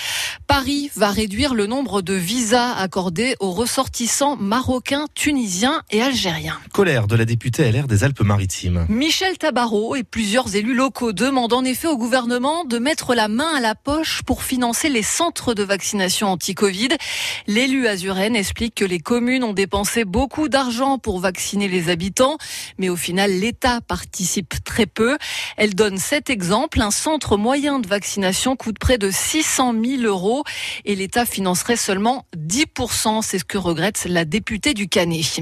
Paris va réduire le nombre de visas accordés aux ressortissants marocains, tunisiens et algériens. Colère de la députée LR des Alpes-Maritimes. Michel Tabarot et plusieurs élus locaux demandent en effet au gouvernement de mettre la main à la poche pour financer les centres de vaccination anti-Covid Covid. L'élu azurène explique que les communes ont dépensé beaucoup d'argent pour vacciner les habitants, mais au final, l'État participe très peu. Elle donne cet exemple. Un centre moyen de vaccination coûte près de 600 000 euros et l'État financerait seulement 10%. C'est ce que regrette la députée du Canet.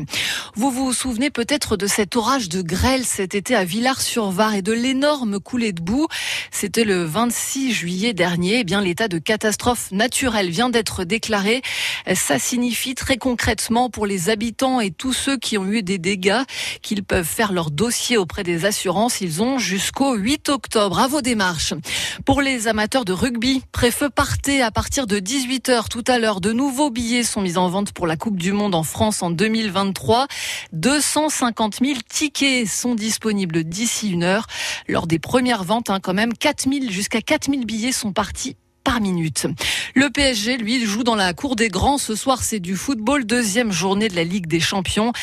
Vous vous souvenez peut-être de cet orage de grêle cet été à Villars-sur-Var et de l'énorme coulée de boue. C'était le 26 juillet dernier. Eh bien, l'état de catastrophe naturelle vient d'être déclaré. Ça signifie très concrètement pour les habitants et tous ceux qui ont eu des dégâts qu'ils peuvent faire leur dossier auprès des assurances. Ils ont jusqu'au 8 octobre. À vos démarches. Pour les amateurs de rugby, préfeu partez à partir de 18h tout à l'heure. De nouveaux billets sont mis en vente pour la Coupe du Monde en France en 2023. 250 000 tickets sont disponibles d'ici une heure. Lors des premières ventes, hein, quand même, 4 000 jusqu'à 4 000 billets sont partis par minute. Le PSG, lui, joue dans la cour des grands. Ce soir, c'est du football, deuxième journée de la Ligue des Champions.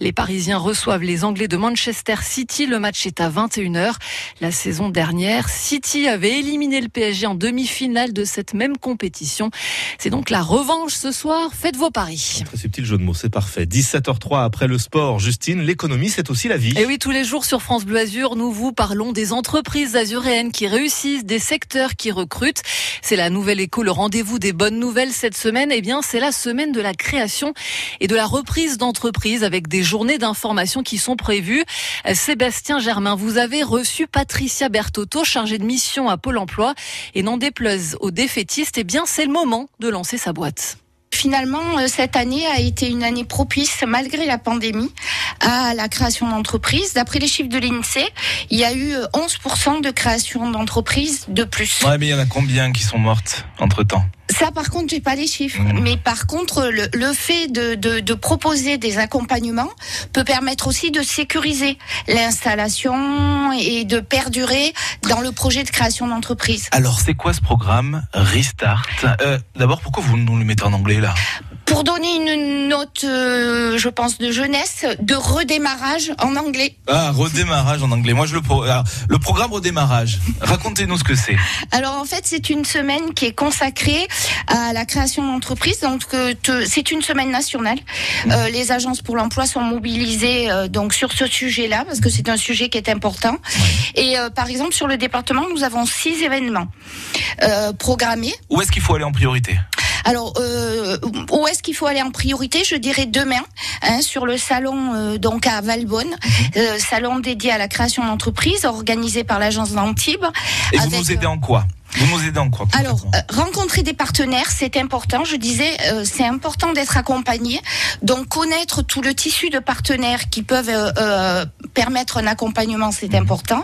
Les Parisiens reçoivent les Anglais de Manchester City. Le match est à 21h. La saison dernière, City avait éliminé le PSG en demi-finale de cette même compétition. C'est donc la revanche ce soir. Faites vos paris. Très subtil jeu de mots, c'est parfait. 17h03 après le sport. Justine, l'économie, c'est aussi la vie. Et oui, tous les jours sur France Bleu Azur, nous vous parlons des entreprises azuréennes qui réussissent, des secteurs qui recrutent. C'est la nouvelle écho, le rendez-vous des bonnes nouvelles cette semaine. Eh bien, c'est la semaine de la création et de la reprise d'entreprises avec des journées d'information qui sont prévues. Sébastien Germain, vous avez reçu Patricia Bertotto, chargée de mission à Pôle emploi. Et n'en déplaise aux défaitistes, eh bien, c'est le moment de lancer sa boîte. Finalement, euh, cette année a été une année propice, malgré la pandémie, à la création d'entreprises. D'après les chiffres de l'INSEE, il y a eu euh, 11% de création d'entreprises de plus. Ouais, mais il y en a combien qui sont mortes entre temps Ça, par contre, j'ai pas les chiffres. Mmh. Mais par contre, le, le fait de, de, de proposer des accompagnements peut permettre aussi de sécuriser l'installation et de perdurer dans le projet de création d'entreprise. Alors, c'est quoi ce programme Restart? Euh, D'abord, pourquoi vous nous le mettez en anglais là? Pour donner une note, euh, je pense, de jeunesse, de redémarrage en anglais. Ah, redémarrage en anglais. Moi, je le pro... alors, le programme redémarrage. Racontez-nous ce que c'est. Alors en fait, c'est une semaine qui est consacrée à la création d'entreprises. Donc euh, te- c'est une semaine nationale. Euh, les agences pour l'emploi sont mobilisées euh, donc sur ce sujet-là parce que c'est un sujet qui est important. Et euh, par exemple sur le département, nous avons six événements euh, programmés. Où est-ce qu'il faut aller en priorité? Alors, euh, où est-ce qu'il faut aller en priorité Je dirais demain, hein, sur le salon euh, donc à Valbonne, euh, salon dédié à la création d'entreprises, organisé par l'agence d'Antibes. Et vous avec, nous aidez en quoi? Vous quoi alors, euh, rencontrer des partenaires, c'est important. Je disais, euh, c'est important d'être accompagné. Donc, connaître tout le tissu de partenaires qui peuvent euh, euh, permettre un accompagnement, c'est important.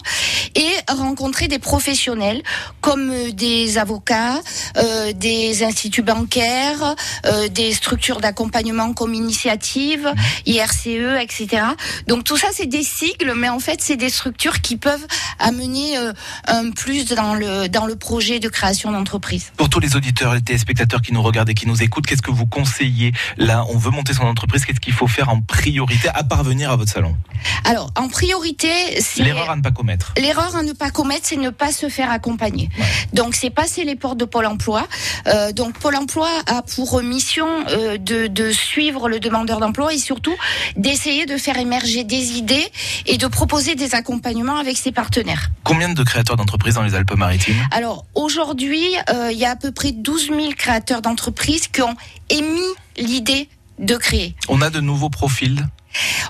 Et rencontrer des professionnels comme euh, des avocats, euh, des instituts bancaires, euh, des structures d'accompagnement comme Initiative, IRCE, etc. Donc, tout ça, c'est des sigles, mais en fait, c'est des structures qui peuvent amener euh, un plus dans le dans le projet de création d'entreprise. Pour tous les auditeurs, les téléspectateurs qui nous regardent et qui nous écoutent, qu'est-ce que vous conseillez Là, on veut monter son entreprise, qu'est-ce qu'il faut faire en priorité à parvenir à votre salon Alors, en priorité, c'est L'erreur à ne pas commettre. L'erreur à ne pas commettre, c'est ne pas se faire accompagner. Donc, c'est passer les portes de Pôle Emploi. Euh, donc, Pôle Emploi a pour mission euh, de, de suivre le demandeur d'emploi et surtout d'essayer de faire émerger des idées et de proposer des accompagnements avec ses partenaires. Combien de créateurs d'entreprises dans les Alpes-Maritimes? Alors, aujourd'hui, euh, il y a à peu près 12 000 créateurs d'entreprises qui ont émis l'idée de créer. On a de nouveaux profils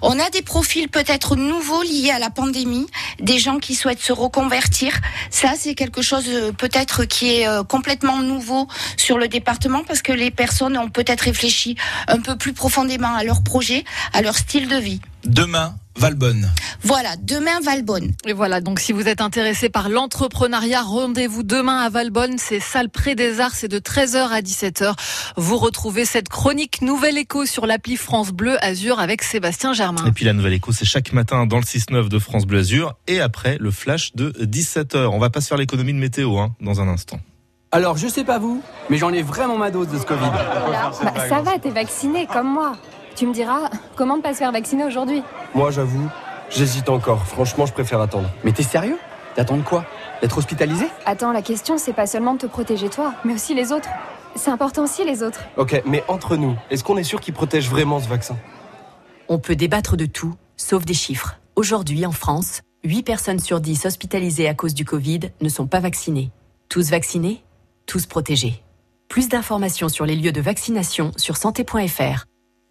On a des profils peut-être nouveaux liés à la pandémie, des gens qui souhaitent se reconvertir. Ça, c'est quelque chose euh, peut-être qui est euh, complètement nouveau sur le département parce que les personnes ont peut-être réfléchi un peu plus profondément à leur projet, à leur style de vie. Demain, Valbonne. Voilà, demain Valbonne. Et voilà, donc si vous êtes intéressé par l'entrepreneuriat, rendez-vous demain à Valbonne, c'est salle près des Arts, c'est de 13h à 17h. Vous retrouvez cette chronique Nouvelle Écho sur l'appli France Bleu Azur avec Sébastien Germain. Et puis la nouvelle écho, c'est chaque matin dans le 6-9 de France Bleu Azur et après le flash de 17h. On va pas se faire l'économie de météo hein, dans un instant. Alors, je sais pas vous, mais j'en ai vraiment ma dose de ce Covid. Bah, ça va, t'es vacciné comme moi. Tu me diras, comment ne pas se faire vacciner aujourd'hui? Moi, j'avoue, j'hésite encore. Franchement, je préfère attendre. Mais t'es sérieux? T'attends de quoi? D'être hospitalisé? Attends, la question, c'est pas seulement de te protéger toi, mais aussi les autres. C'est important aussi les autres. Ok, mais entre nous, est-ce qu'on est sûr qu'il protège vraiment ce vaccin? On peut débattre de tout, sauf des chiffres. Aujourd'hui, en France, 8 personnes sur 10 hospitalisées à cause du Covid ne sont pas vaccinées. Tous vaccinés, tous protégés. Plus d'informations sur les lieux de vaccination sur santé.fr.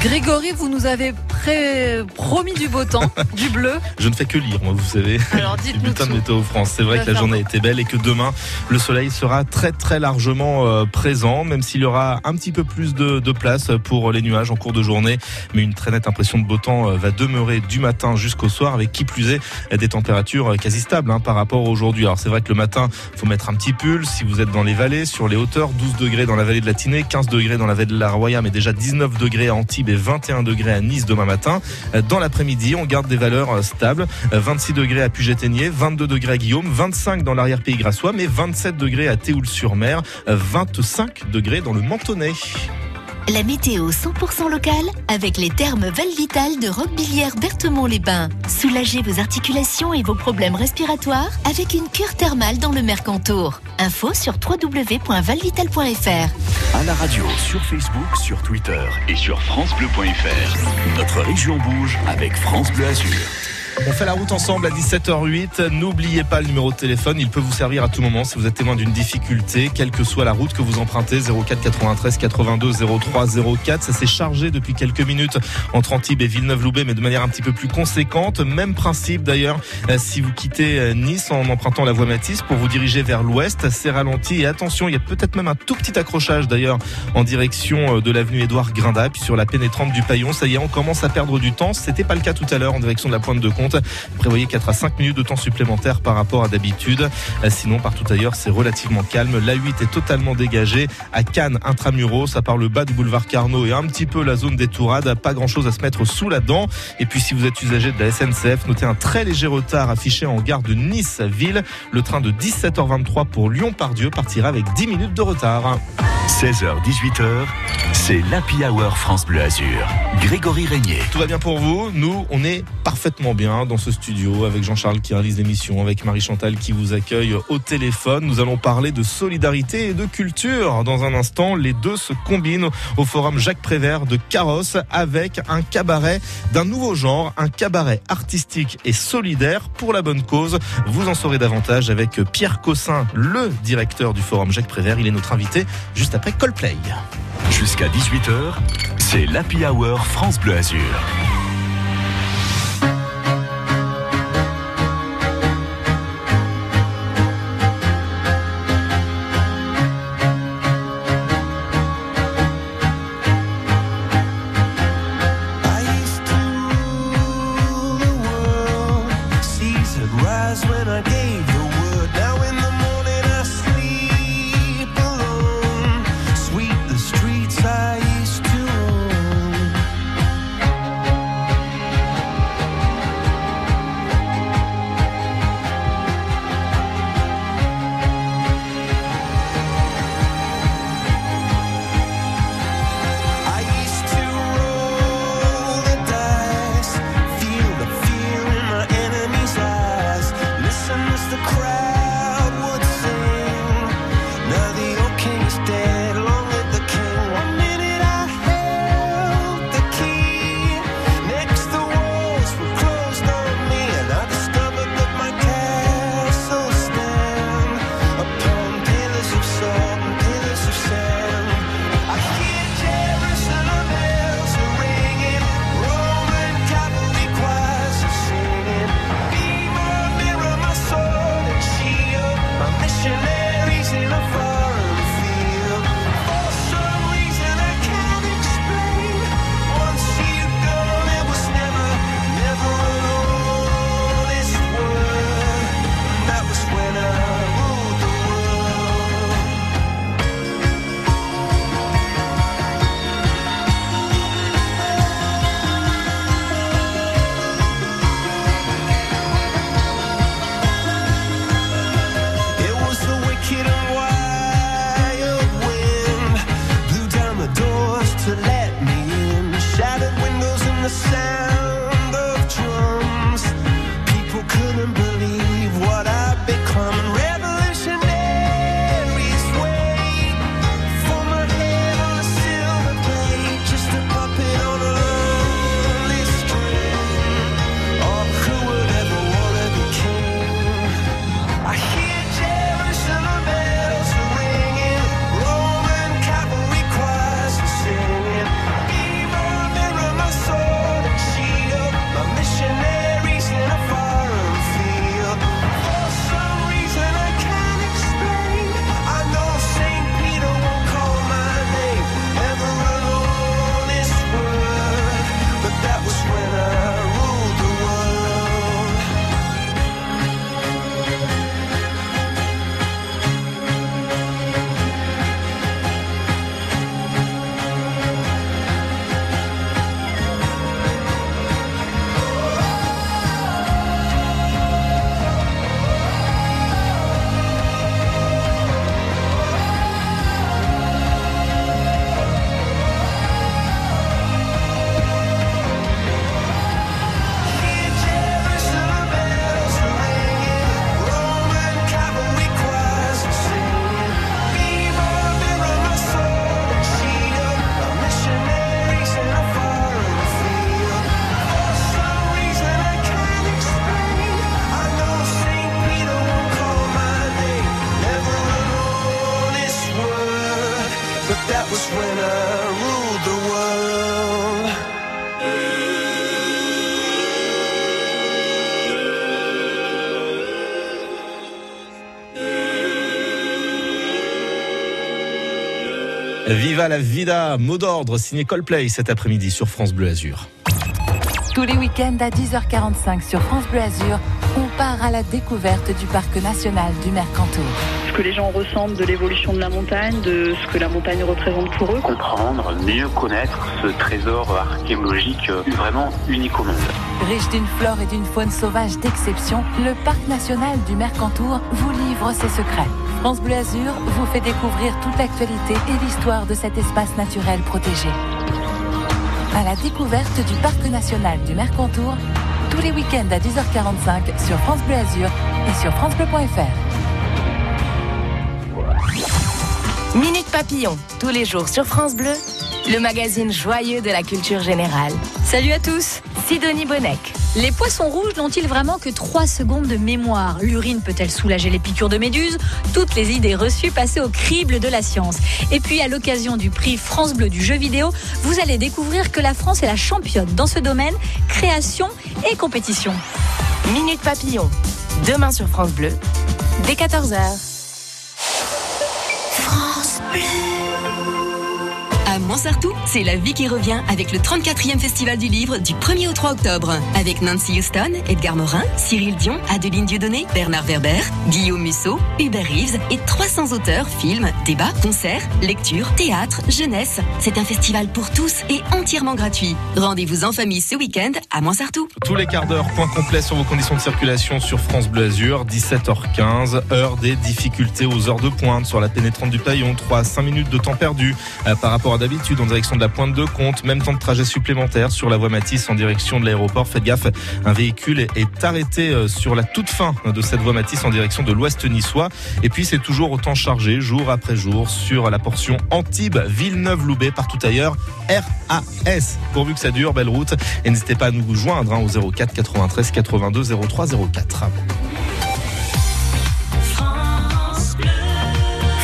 Grégory, vous nous avez pré- promis du beau temps, *laughs* du bleu. Je ne fais que lire, moi, vous savez. Alors, dites-nous bulletin de météo France. C'est vrai que la journée était belle et que demain, le soleil sera très très largement euh, présent, même s'il y aura un petit peu plus de, de place pour les nuages en cours de journée. Mais une très nette impression de beau temps euh, va demeurer du matin jusqu'au soir, avec qui plus est des températures euh, quasi stables hein, par rapport à aujourd'hui. Alors c'est vrai que le matin, faut mettre un petit pull si vous êtes dans les vallées, sur les hauteurs, 12 degrés dans la vallée de la Tinée, 15 degrés dans la vallée de la Roya, mais déjà 19 degrés à Antibes et 21 degrés à Nice demain matin. Euh, Dans l'après-midi, on garde des valeurs euh, stables. Euh, 26 degrés à Puget-Aigné, 22 degrés à Guillaume, 25 dans l'arrière-pays grassois, mais 27 degrés à Théoul-sur-Mer, euh, 25 degrés dans le Mentonnet. La météo 100% locale avec les thermes Valvital de Roquebillière Berthemont-les-Bains. Soulagez vos articulations et vos problèmes respiratoires avec une cure thermale dans le Mercantour. Info sur www.valvital.fr. À la radio, sur Facebook, sur Twitter et sur FranceBleu.fr. Notre région bouge avec France Bleu Azur. On fait la route ensemble à 17h08. N'oubliez pas le numéro de téléphone. Il peut vous servir à tout moment si vous êtes témoin d'une difficulté, quelle que soit la route que vous empruntez. 04 93 82 03 04. Ça s'est chargé depuis quelques minutes entre Antibes et Villeneuve-Loubet, mais de manière un petit peu plus conséquente. Même principe d'ailleurs euh, si vous quittez euh, Nice en empruntant la voie Matisse pour vous diriger vers l'ouest. C'est ralenti et attention, il y a peut-être même un tout petit accrochage d'ailleurs en direction euh, de l'avenue Édouard Grinda. Puis sur la pénétrante du Paillon, ça y est, on commence à perdre du temps. C'était pas le cas tout à l'heure en direction de la pointe de Prévoyez 4 à 5 minutes de temps supplémentaire par rapport à d'habitude. Euh, Sinon, partout ailleurs, c'est relativement calme. La 8 est totalement dégagée. À Cannes, intramuros, à part le bas du boulevard Carnot et un petit peu la zone des Tourades, pas grand chose à se mettre sous la dent. Et puis, si vous êtes usager de la SNCF, notez un très léger retard affiché en gare de Nice-Ville. Le train de 17h23 pour Lyon-Pardieu partira avec 10 minutes de retard. 16h, 18h, c'est l'Happy Hour France Bleu Azur. Grégory Régnier. Tout va bien pour vous? Nous, on est parfaitement bien dans ce studio avec Jean-Charles qui réalise l'émission, avec Marie-Chantal qui vous accueille au téléphone. Nous allons parler de solidarité et de culture. Dans un instant, les deux se combinent au forum Jacques Prévert de Carrosse avec un cabaret d'un nouveau genre, un cabaret artistique et solidaire pour la bonne cause. Vous en saurez davantage avec Pierre Cossin, le directeur du forum Jacques Prévert. Il est notre invité juste après Coldplay. Jusqu'à 18h, c'est l'Happy Hour France Bleu Azur. Viva la vida, mot d'ordre signé Coldplay cet après-midi sur France Bleu Azur. Tous les week-ends à 10h45 sur France Bleu Azur, on part à la découverte du parc national du Mercantour. ce que les gens ressentent de l'évolution de la montagne, de ce que la montagne représente pour eux. comprendre, mieux connaître ce trésor archéologique euh, vraiment unique au monde. Riche d'une flore et d'une faune sauvage d'exception, le parc national du Mercantour vous livre ses secrets. France Bleu Azur vous fait découvrir toute l'actualité et l'histoire de cet espace naturel protégé. À la découverte du parc national du Mercantour, tous les week-ends à 10h45 sur France Bleu Azur et sur francebleu.fr. Minute Papillon, tous les jours sur France Bleu, le magazine joyeux de la culture générale. Salut à tous Sidonie Bonnec. Les poissons rouges n'ont-ils vraiment que 3 secondes de mémoire L'urine peut-elle soulager les piqûres de méduses Toutes les idées reçues passées au crible de la science. Et puis à l'occasion du prix France Bleu du jeu vidéo, vous allez découvrir que la France est la championne dans ce domaine, création et compétition. Minute Papillon, demain sur France Bleu, dès 14h. France Bleu. À Montsartou, c'est la vie qui revient avec le 34e Festival du Livre du 1er au 3 octobre. Avec Nancy Houston, Edgar Morin, Cyril Dion, Adeline Dieudonné, Bernard Werber, Guillaume Musso, Hubert Reeves et 300 auteurs, films, débats, concerts, lectures, théâtre, jeunesse. C'est un festival pour tous et entièrement gratuit. Rendez-vous en famille ce week-end à Montsartou. Tous les quarts d'heure, point complet sur vos conditions de circulation sur France Bleu Azur, 17h15, heure des difficultés aux heures de pointe sur la pénétrante du Paillon, 3 à 5 minutes de temps perdu euh, par rapport à d'habitude en direction de la pointe de Comte, même temps de trajet supplémentaire sur la voie Matisse en direction de l'aéroport. Faites gaffe, un véhicule est- arrêté euh, sur la toute fin de cette voie Matisse en direction de l'ouest niçois. Et puis c'est toujours autant chargé jour après jour sur la portion Antibes, Villeneuve-Loubet, partout ailleurs, RAS. Pourvu que ça dure, belle route. Et n'hésitez pas à nous joindre hein, au 04 93 82 03 04.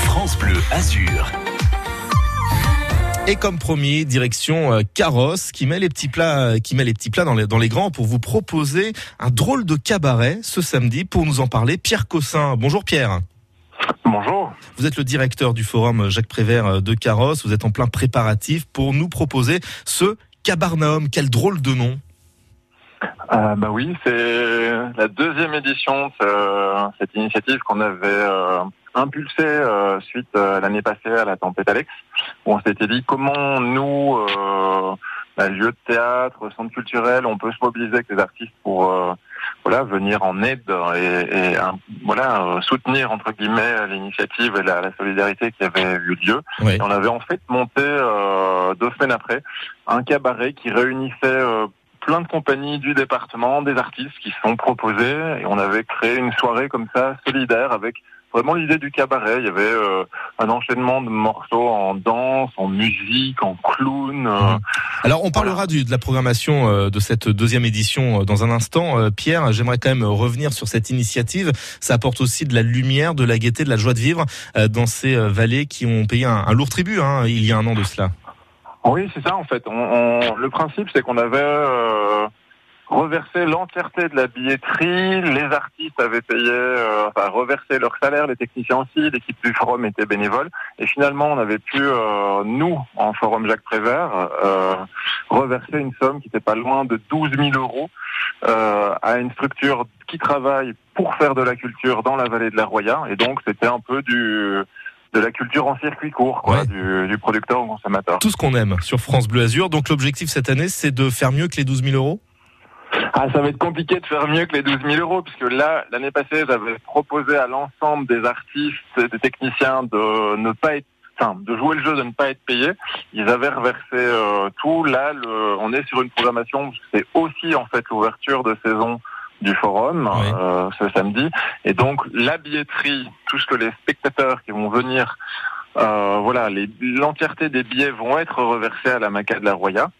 France Bleu Azur. Et comme promis, direction euh, Carrosse qui met les petits plats, euh, qui met les petits plats dans les, dans les grands pour vous proposer un drôle de cabaret ce samedi. Pour nous en parler, Pierre Cossin. Bonjour Pierre. Bonjour. Vous êtes le directeur du forum Jacques Prévert euh, de Carrosse. Vous êtes en plein préparatif pour nous proposer ce Cabarnaum. Quel drôle de nom. Euh, bah oui, c'est la deuxième édition de ce- cette initiative qu'on avait euh, impulsée euh, suite euh, l'année passée à la tempête Alex, où on s'était dit comment nous, euh, bah, lieu de théâtre, centre culturel, on peut se mobiliser avec les artistes pour euh, voilà venir en aide et, et, un- voilà soutenir entre guillemets l'initiative et la, la solidarité qui avait eu lieu. Oui. Et on avait en fait monté euh, deux semaines après un cabaret qui réunissait euh, plein de compagnies du département, des artistes qui sont proposés et on avait créé une soirée comme ça solidaire avec vraiment l'idée du cabaret. Il y avait euh, un enchaînement de morceaux en danse, en musique, en clown. euh, Alors on parlera du, de la programmation euh, de cette deuxième édition dans un instant. Pierre, j'aimerais quand même revenir sur cette initiative. Ça apporte aussi de la lumière, de la gaieté, de la joie de vivre dans ces vallées qui ont payé un, un lourd tribut hein, il y a un an de cela. Oui, c'est ça en fait. Le principe, c'est qu'on avait euh, reversé l'entièreté de la billetterie. Les artistes avaient payé, euh, enfin reversé leur salaire, les techniciens aussi. L'équipe du forum était bénévole. Et finalement, on avait pu, euh, nous, en forum Jacques Prévert, reverser une somme qui n'était pas loin de 12 000 euros à une structure qui travaille pour faire de la culture dans la vallée de la Roya. Et donc, c'était un peu du de la culture en circuit court, quoi, du, du producteur au consommateur. Tout ce qu'on aime sur France Bleu Azur. Donc l'objectif cette année, c'est de faire mieux que les 12 000 euros? Ah, ça va être compliqué de faire mieux que les 12 000 euros, puisque là, l'année passée, j'avais proposé à l'ensemble des artistes et des techniciens de ne pas être Enfin, de jouer le jeu, de ne pas être payés. Ils avaient reversé euh, tout. Là, le- on est sur une programmation. C'est aussi en fait l'ouverture de saison du forum euh, ce samedi. Et donc la billetterie, tout ce que les spectateurs qui vont venir, euh, voilà, l'entièreté des billets vont être reversés à la Maca de la Roya.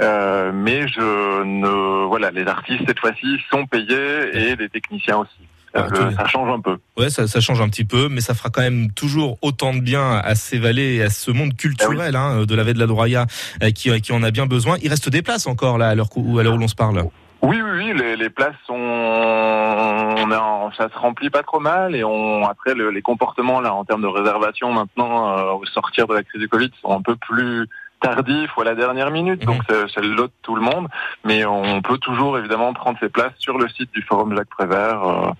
Euh, mais je ne, voilà, les artistes cette fois-ci sont payés et les techniciens aussi. Ah, ça change un peu. Ouais, ça, ça change un petit peu, mais ça fera quand même toujours autant de bien à ces vallées et à ce monde culturel hein, de la vallée de la Droya qui, qui en a bien besoin. Il reste des places encore là à l'heure où, à l'heure où l'on se parle. Oui, oui, oui, les, les places sont, on est en- ça se remplit pas trop mal et on après le- les comportements là en termes de réservation maintenant euh, au sortir de la crise du Covid sont un peu plus tardifs ou à la dernière minute, donc c'est c'est le lot de tout le monde, mais on peut toujours évidemment prendre ses places sur le site du Forum Jacques Prévert. euh,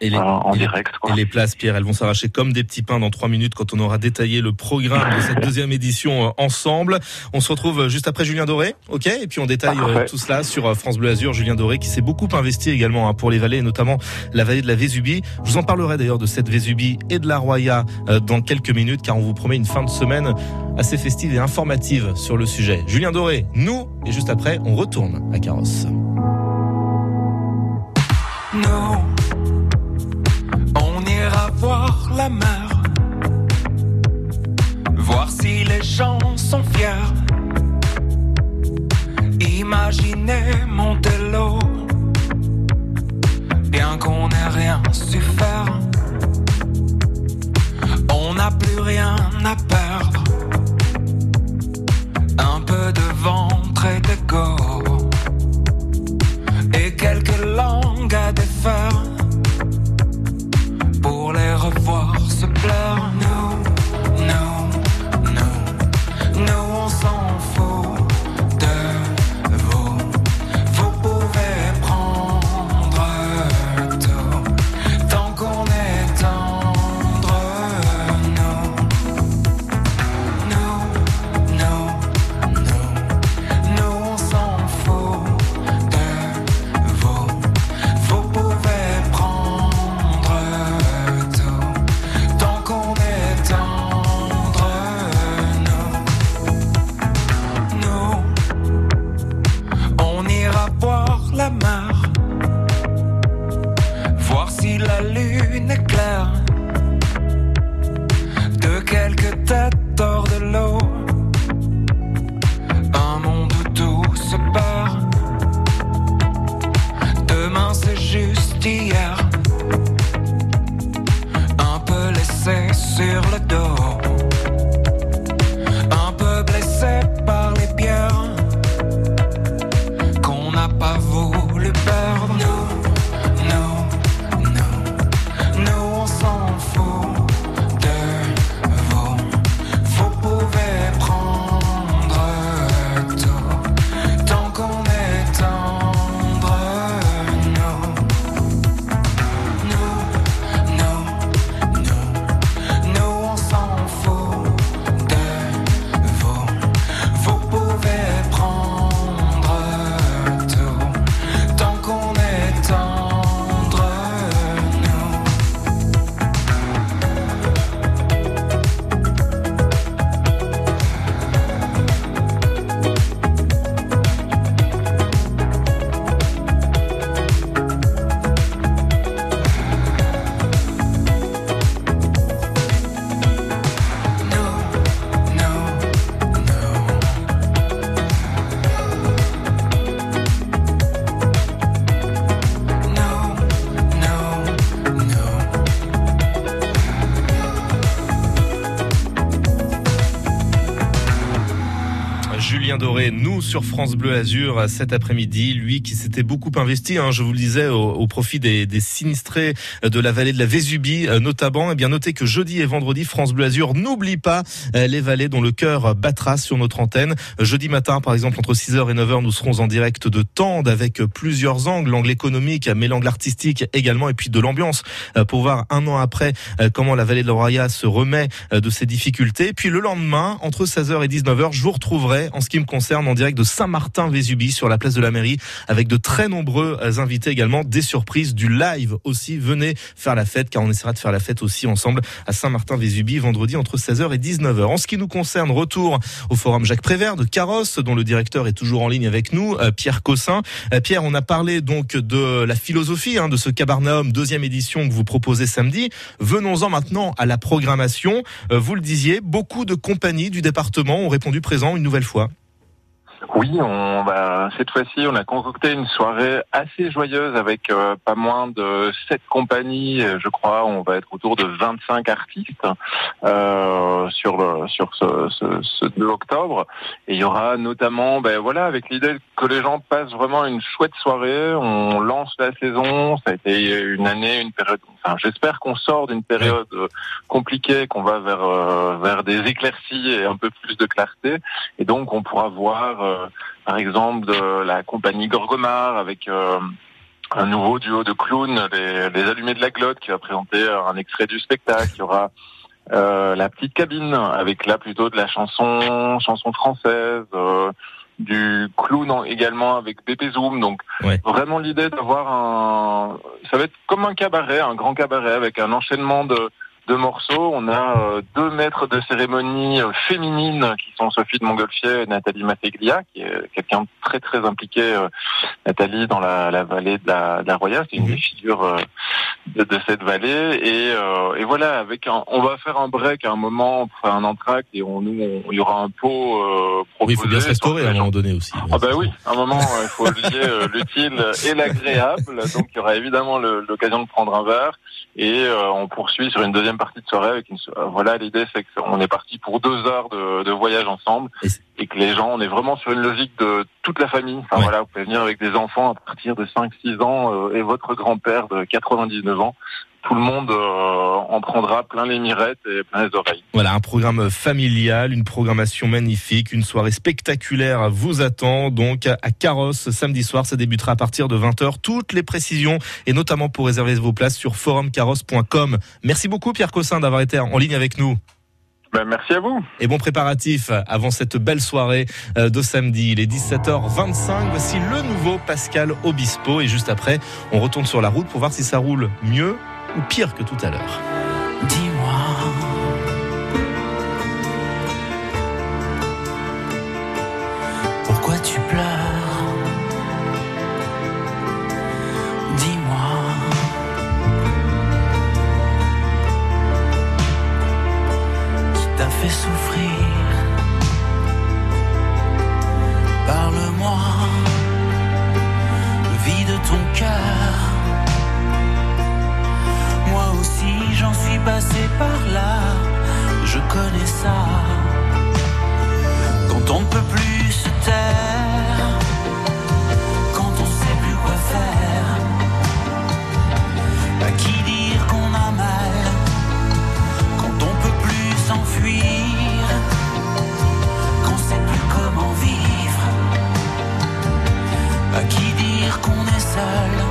Et les, euh, en et les- direct. et les places, Pierre, elles vont s'arracher comme des petits pains dans trois minutes quand on aura détaillé le programme de cette *laughs* deuxième édition euh, ensemble. On se retrouve euh, juste après Julien Doré, ok? Et puis on détaille euh, Parfait. tout cela sur France Bleu Azur. Julien Doré qui s'est beaucoup investi également hein, pour les vallées, et notamment la vallée de la Vésubie. Je vous en parlerai d'ailleurs de cette Vésubie et de la Roya dans quelques minutes, car on vous promet une fin de semaine assez festive et informative sur le sujet. Julien Doré, nous, et juste après, on retourne à Carrosse. Ira voir la mer, voir si les gens sont fiers. Imaginez monter l'eau, bien qu'on n'ait rien su faire. On n'a plus rien à perdre, France Bleu Azur cet après-midi, lui qui s'était beaucoup investi, hein, je vous le disais, au, profit des, sinistrés de la vallée de la Vésubie euh, notamment. Et bien notez que jeudi et vendredi, France Bleu Azur n'oublie pas euh, les vallées dont le cœur battra sur notre antenne. Jeudi matin, par exemple, entre 6h et 9h, nous serons en direct de Tende avec plusieurs angles, l'angle économique, mais l'angle artistique également, et puis de l'ambiance, euh, pour voir un an après euh, comment la vallée de l'Oraya se remet euh, de ses difficultés. Puis le lendemain, entre 16h et 19h, je vous retrouverai, en ce qui me concerne, en direct de Saint-Martin-Vésubie sur la place de la mairie, avec de très nombreux euh, invités également, des surprises, du live aussi. Venez faire la fête, car on essaiera de faire la fête aussi ensemble à Saint-Martin-Vésubie, vendredi entre 16h et 19h. En ce qui nous concerne, retour au forum Jacques Prévert de Carrosse, dont le directeur est toujours en ligne avec nous, euh, Pierre Cossin. Euh, Pierre, on a parlé donc de la philosophie hein, de ce Cabarnaum deuxième édition que vous proposez samedi. Venons-en maintenant à la programmation. Vous le disiez, beaucoup de compagnies du département ont répondu présent une nouvelle fois. Oui, on va cette fois-ci, on a concocté une soirée assez joyeuse avec euh, pas moins de sept compagnies, je crois. On va être autour de 25 artistes euh, sur le sur ce, ce, ce 2 octobre. Et il y aura notamment, ben voilà, avec l'idée que les gens passent vraiment une chouette soirée. On lance la saison. Ça a été une année, une période. Enfin, j'espère qu'on sort d'une période compliquée, qu'on va vers euh, vers des éclaircies et un peu plus de clarté. Et donc, on pourra voir, euh, par exemple, de la compagnie Gorgomar avec euh, un nouveau duo de clowns, les, les Allumés de la Glotte, qui va présenter un extrait du spectacle. Il y aura euh, la petite cabine avec là plutôt de la chanson, chanson française. euh, du clown en- également avec BP Zoom donc vraiment l'idée d'avoir un ça va être comme un cabaret un grand cabaret avec un enchaînement de de morceaux. On a euh, deux maîtres de cérémonie euh, féminines qui sont Sophie de Montgolfier et Nathalie Mateglia, qui est quelqu'un de très très impliqué, euh, Nathalie, dans la, la vallée de la, de la Roya. C'est une des figures euh, de, de cette vallée. Et, euh, et voilà, avec un, on va faire un break à un moment, pour faire un entracte et on, nous, on- il y aura un pot euh, Oui, il faut bien se proposé. restaurer à un moment donné aussi. Ah bah oui, à un moment, il faut *laughs* lier l'utile et l'agréable. Donc il y aura évidemment l'occasion de prendre un verre et euh, on poursuit sur une deuxième partie de soirée avec une. euh, voilà, l'idée c'est qu'on est parti pour deux heures de, de voyage ensemble et, que les gens, on est vraiment sur une logique de toute la famille. Enfin voilà, vous pouvez venir avec des enfants à partir de 5-6 ans euh, et votre grand-père de 99 ans. Tout le monde euh, en prendra plein les mirettes et plein les oreilles. Voilà, un programme familial, une programmation magnifique, une soirée spectaculaire vous attend donc à Carrosse samedi soir. Ça débutera à partir de 20h. Toutes les précisions et notamment pour réserver vos places sur forumcarrosse.com. Merci beaucoup Pierre Cossin d'avoir été en ligne avec nous. Ben, merci à vous. Et bon préparatif avant cette belle soirée euh, de samedi. Il est 17h25. Voici le nouveau Pascal Obispo. Et juste après, on retourne sur la route pour voir si ça roule mieux ou pire que tout à l'heure. Dis-moi. Pourquoi tu pleures? Dis-moi. Qui t'a fait souffrir? Passé par là, je connais ça. Quand on ne peut plus se taire, quand on sait plus quoi faire, à qui dire qu'on a mal, quand on peut plus s'enfuir, qu'on sait plus comment vivre, à qui dire qu'on est seul,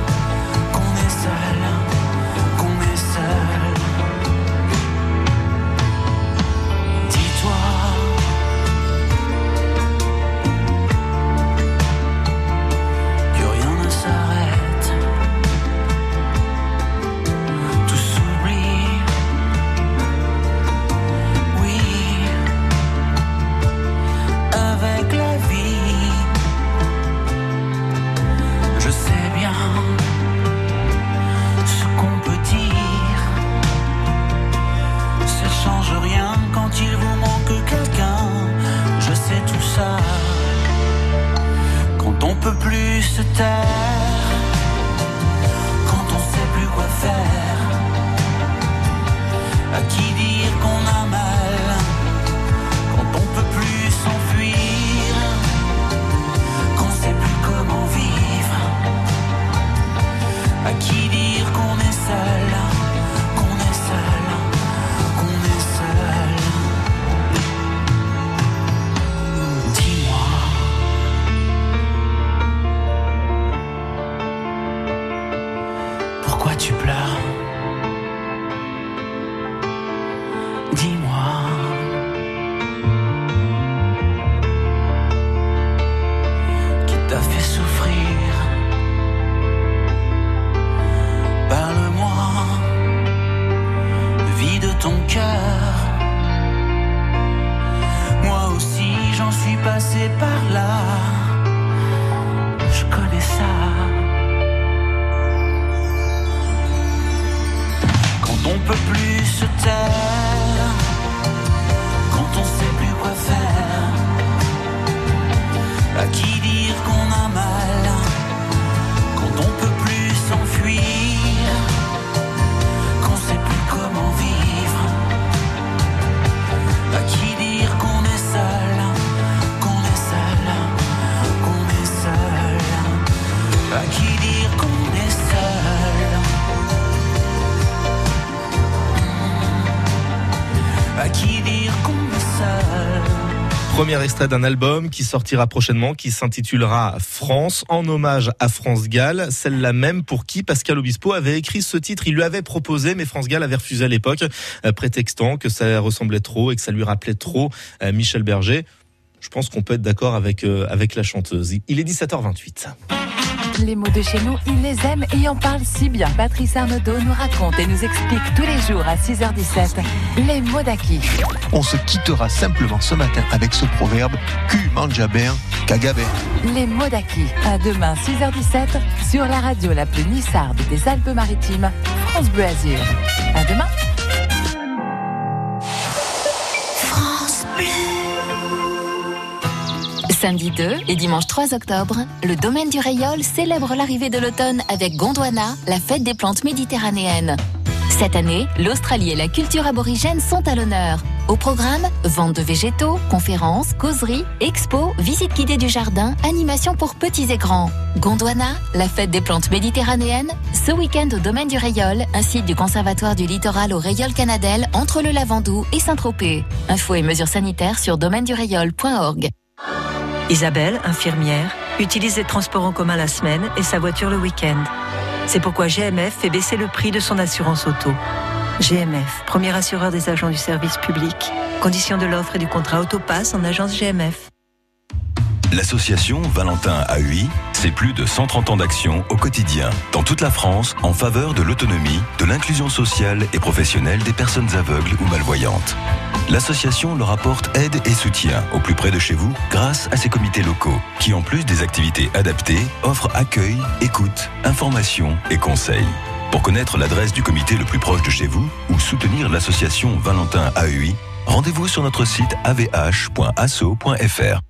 Premier extrait d'un album qui sortira prochainement, qui s'intitulera France, en hommage à France Gall, celle-là même pour qui Pascal Obispo avait écrit ce titre. Il lui avait proposé, mais France Gall avait refusé à l'époque, euh, prétextant que ça ressemblait trop et que ça lui rappelait trop euh, Michel Berger. Je pense qu'on peut être d'accord avec, euh, avec la chanteuse. Il est 17h28. Les mots de chez nous, ils les aiment et en parlent si bien. Patrice Arnaudot nous raconte et nous explique tous les jours à 6h17 les mots d'acquis. On se quittera simplement ce matin avec ce proverbe Q mangea bien, caga bien. Les mots d'acquis. À demain 6h17 sur la radio la plus nissarde des Alpes-Maritimes, France Bleu Azur. À demain. Samedi 2 et dimanche 3 octobre, le domaine du Rayol célèbre l'arrivée de l'automne avec Gondwana, la fête des plantes méditerranéennes. Cette année, l'Australie et la culture aborigène sont à l'honneur. Au programme, vente de végétaux, conférences, causeries, expos, visites guidées du jardin, animations pour petits et grands. Gondwana, la fête des plantes méditerranéennes, ce week-end au domaine du Rayol, un site du conservatoire du littoral au Rayol Canadel entre le Lavandou et Saint-Tropez. Infos et mesures sanitaires sur domaine-du-rayol.org. Isabelle, infirmière, utilise les transports en commun la semaine et sa voiture le week-end. C'est pourquoi GMF fait baisser le prix de son assurance auto. GMF, premier assureur des agents du service public. Conditions de l'offre et du contrat Autopass en agence GMF. L'association Valentin AUI, c'est plus de 130 ans d'action au quotidien, dans toute la France, en faveur de l'autonomie, de l'inclusion sociale et professionnelle des personnes aveugles ou malvoyantes. L'association leur apporte aide et soutien au plus près de chez vous grâce à ses comités locaux, qui en plus des activités adaptées, offrent accueil, écoute, information et conseils. Pour connaître l'adresse du comité le plus proche de chez vous ou soutenir l'association Valentin AUI, rendez-vous sur notre site avh.asso.fr.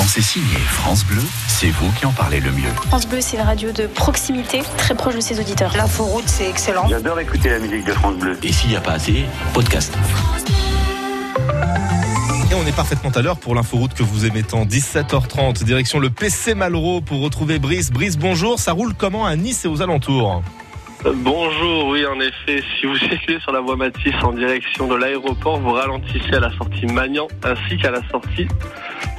Quand c'est signé France Bleu, c'est vous qui en parlez le mieux. France Bleu, c'est une radio de proximité, très proche de ses auditeurs. L'inforoute, c'est excellent. J'adore écouter la musique de France Bleu. Et s'il n'y a pas assez, podcast. Et on est parfaitement à l'heure pour l'inforoute que vous aimez tant. 17h30, direction le PC Malraux pour retrouver Brice. Brice, bonjour. Ça roule comment à Nice et aux alentours? Bonjour, oui, en effet, si vous circulez sur la voie Matisse en direction de l'aéroport, vous ralentissez à la sortie Magnan ainsi qu'à la sortie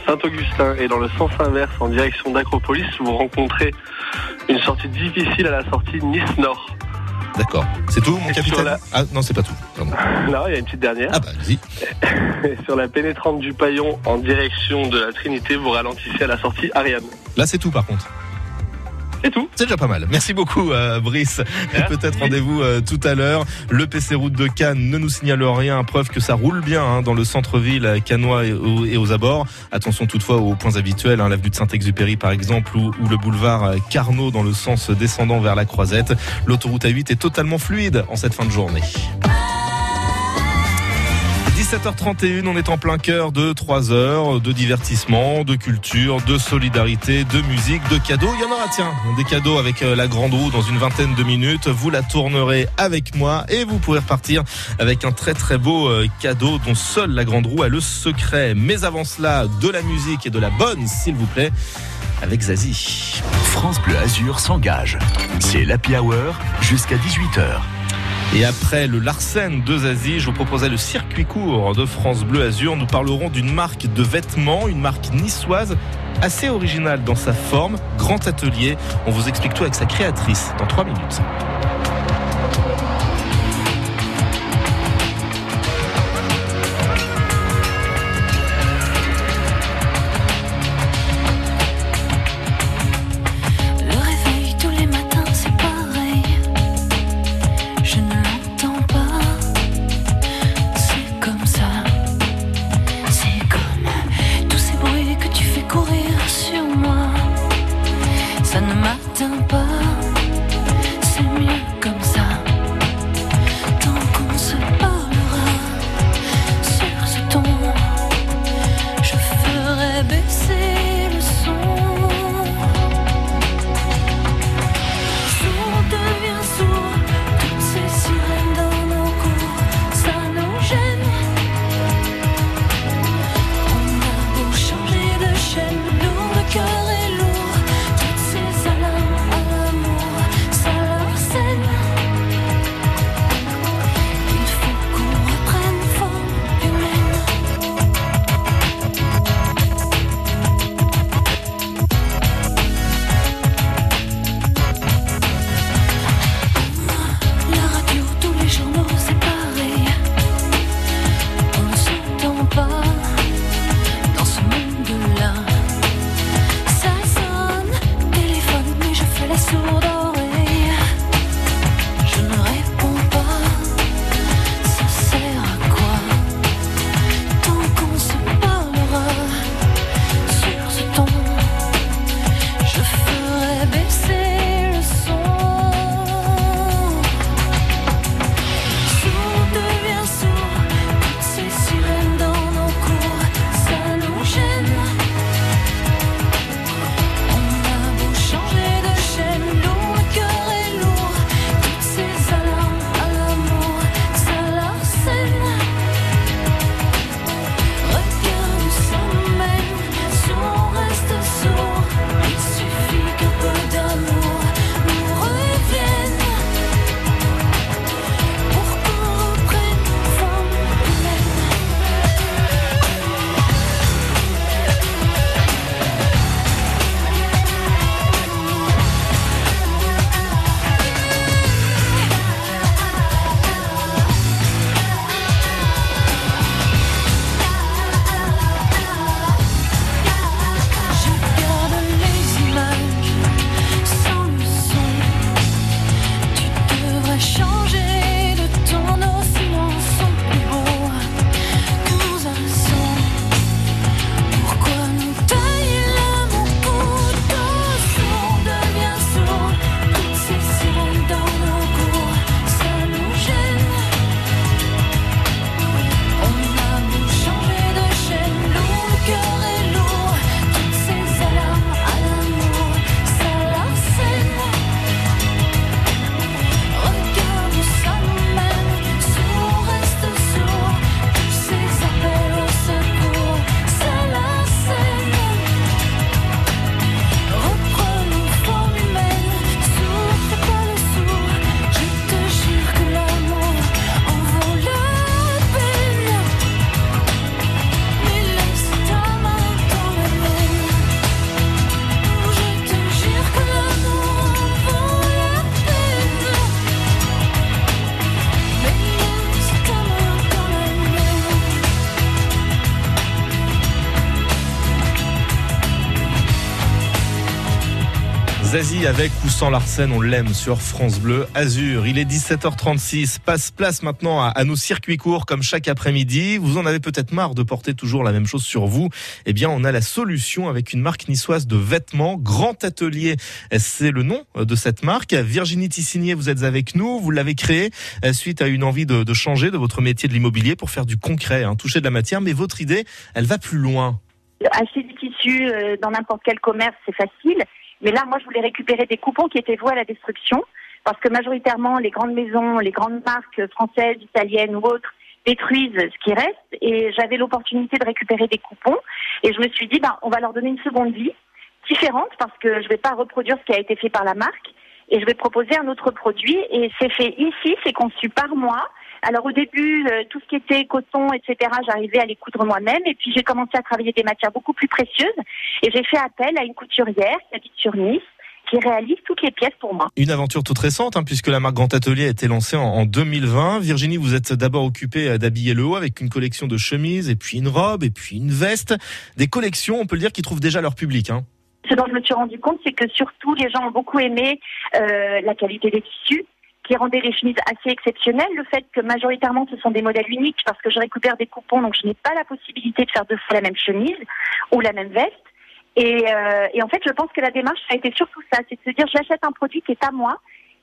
Saint-Augustin. Et dans le sens inverse, en direction d'Acropolis, vous rencontrez une sortie difficile à la sortie Nice-Nord. D'accord. C'est tout, mon capitaine la- Ah non, c'est pas tout. Pardon. Là, il y a une petite dernière. Ah bah, vas-y. Sur la pénétrante du Paillon en direction de la Trinité, vous ralentissez à la sortie Ariane. Là, c'est tout par contre. C'est tout. C'est déjà pas mal. Merci beaucoup, euh, Brice. Et peut-être rendez-vous euh, tout à l'heure. Le PC Route de Cannes ne nous signale rien, preuve que ça roule bien hein, dans le centre-ville euh, cannois et, au- et aux abords. Attention toutefois aux points habituels, hein, l'avenue de Saint-Exupéry par exemple, ou, ou le boulevard euh, Carnot dans le sens descendant vers la Croisette. L'autoroute A8 est totalement fluide en cette fin de journée. 17h31, on est en plein cœur de 3 heures de divertissement, de culture, de solidarité, de musique, de cadeaux. Il y en aura, tiens, des cadeaux avec euh, la grande roue dans une vingtaine de minutes. Vous la tournerez avec moi et vous pourrez repartir avec un très très beau euh, cadeau dont seule la grande roue a le secret. Mais avant cela, de la musique et de la bonne, s'il vous plaît, avec Zazie. France Bleu Azur s'engage. C'est l'Happy Hour jusqu'à 18h. Et après le Larsen de Zazie, je vous proposais le circuit court de France Bleu Azur. Nous parlerons d'une marque de vêtements, une marque niçoise assez originale dans sa forme, grand atelier. On vous explique tout avec sa créatrice dans 3 minutes. Avec ou sans Larsen, on l'aime sur France Bleu Azur. Il est 17h36. Passe place maintenant à, nos circuits courts comme chaque après-midi. Vous en avez peut-être marre de porter toujours la même chose sur vous. Eh bien, on a la solution avec une marque niçoise de vêtements. Grand Atelier, c'est le nom de cette marque. Virginie Tissigné, vous êtes avec nous. Vous l'avez créée euh, suite à une envie de, de changer de votre métier de l'immobilier pour faire du concret, hein, toucher de la matière. Mais votre idée, elle va plus loin. Acheter du tissu euh, dans n'importe quel commerce, c'est facile. Mais là, moi, je voulais récupérer des coupons qui étaient voués à la destruction. Parce que majoritairement, les grandes maisons, les grandes marques françaises, italiennes ou autres détruisent ce qui reste. Et j'avais l'opportunité de récupérer des coupons. Et je me suis dit, ben, on va leur donner une seconde vie différente parce que je ne vais pas reproduire ce qui a été fait par la marque. Et je vais proposer un autre produit. Et c'est fait ici, c'est conçu par moi. Alors au début, euh, tout ce qui était coton, etc., j'arrivais à les coudre moi-même. Et puis j'ai commencé à travailler des matières beaucoup plus précieuses. Et j'ai fait appel à une couturière qui habite sur Nice qui réalise toutes les pièces pour moi. Une aventure toute récente, hein, puisque la marque Grand Atelier a été lancée en, en 2020. Virginie, vous êtes d'abord occupée euh, d'habiller le haut avec une collection de chemises, et puis une robe, et puis une veste. Des collections, on peut le dire, qui trouvent déjà leur public. Hein. Ce dont je me suis rendu compte, c'est que surtout les gens ont beaucoup aimé euh, la qualité des tissus rendait les chemises assez exceptionnelles, le fait que majoritairement ce sont des modèles uniques parce que je récupère des coupons, donc je n'ai pas la possibilité de faire deux fois la même chemise ou la même veste. Et, euh, en fait, je pense que la démarche, a été surtout ça, c'est de se dire j'achète un produit qui est à moi,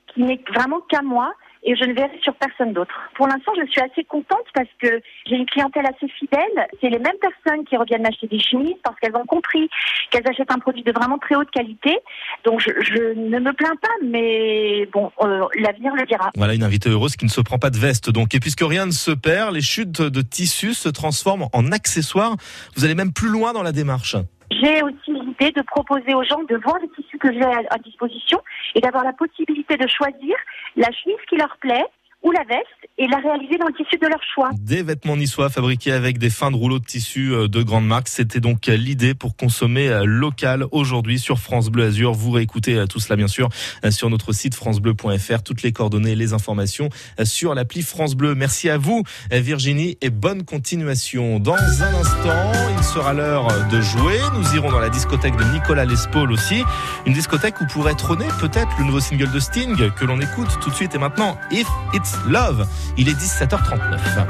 qui n'est vraiment qu'à moi, et je ne verrai sur personne d'autre. Pour l'instant, je suis assez contente parce que j'ai une clientèle assez fidèle. C'est les mêmes personnes qui reviennent m'acheter des chemises parce qu'elles ont compris qu'elles achètent un produit de vraiment très haute qualité. Donc, je, ne me plains pas, mais bon, euh, l'avenir le dira. Voilà une invitée heureuse qui ne se prend pas de veste. Donc, et puisque rien ne se perd, les chutes de tissus se transforment en accessoires. Vous allez même plus loin dans la démarche. J'ai aussi l'idée de proposer aux gens de voir les tissus que j'ai à, disposition et d'avoir la possibilité de choisir la chemise qui leur plaît ou la veste et la réaliser dans le tissu de leur choix. Des vêtements niçois fabriqués avec des fins de rouleaux de tissu euh, de grande marque. C'était donc euh, l'idée pour consommer euh, local aujourd'hui sur France Bleu Azur. Vous réécoutez tout cela bien sûr sur notre site francebleu.fr. Toutes les coordonnées, les informations sur l'appli France Bleu. Merci à vous Virginie et bonne continuation. Dans un instant, il sera l'heure de jouer. Nous irons dans la discothèque de Nicolas Lespaul aussi. Une discothèque où pourrait trôner peut-être le nouveau single de Sting que l'on écoute tout de suite et maintenant. If It's Love. Il est 17h39.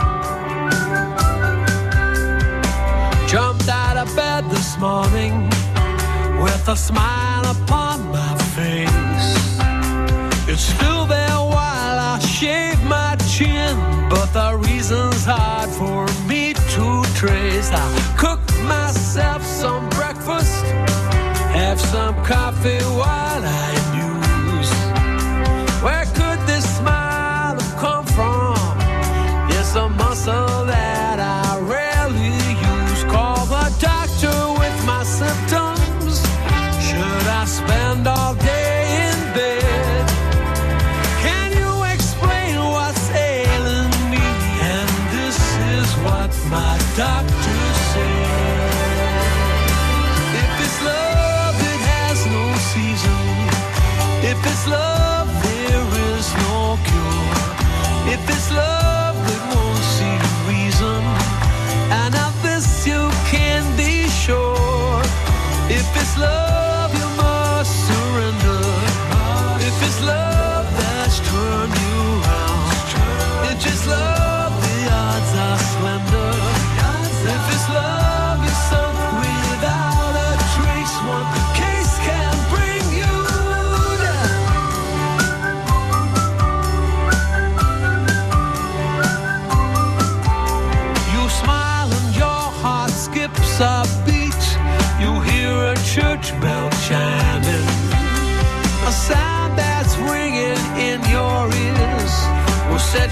Jumped out of bed this morning with a smile upon my face. It's still there while I shave my chin, but the reason's hard for me to trace. I cook myself some breakfast, have some coffee while I that I rarely use. Call the doctor with my symptoms. Should I spend all day in bed? Can you explain what's ailing me? And this is what my doctor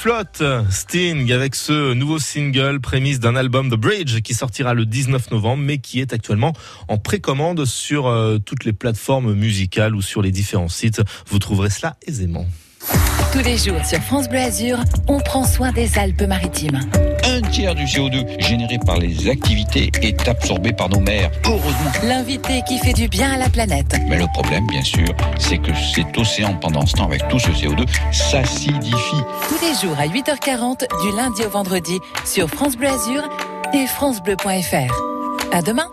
Sifflote Sting avec ce nouveau single prémisse d'un album The Bridge qui sortira le 19 novembre mais qui est actuellement en précommande sur euh, toutes les plateformes musicales ou sur les différents sites. Vous trouverez cela aisément. Tous les jours sur France Bleu Azur, on prend soin des Alpes-Maritimes. Un tiers du CO2 généré par les activités est absorbé par nos mers. Heureusement. L'invité qui fait du bien à la planète. Mais le problème, bien sûr, c'est que cet océan, pendant ce temps, avec tout ce CO2, s'acidifie. Tous les jours à 8h40, du lundi au vendredi, sur France Bleu Azur et francebleu.fr. À demain.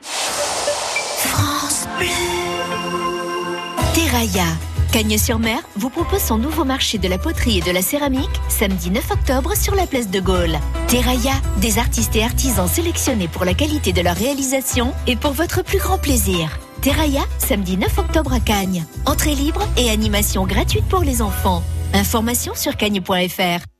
France Bleu. Terraia. Cagnes-sur-Mer vous propose son nouveau marché de la poterie et de la céramique samedi 9 octobre sur la place de Gaulle. Terraia, des artistes et artisans sélectionnés pour la qualité de leur réalisation et pour votre plus grand plaisir. Terraia, samedi 9 octobre à Cagnes. Entrée libre et animation gratuite pour les enfants. Information sur cagnes.fr.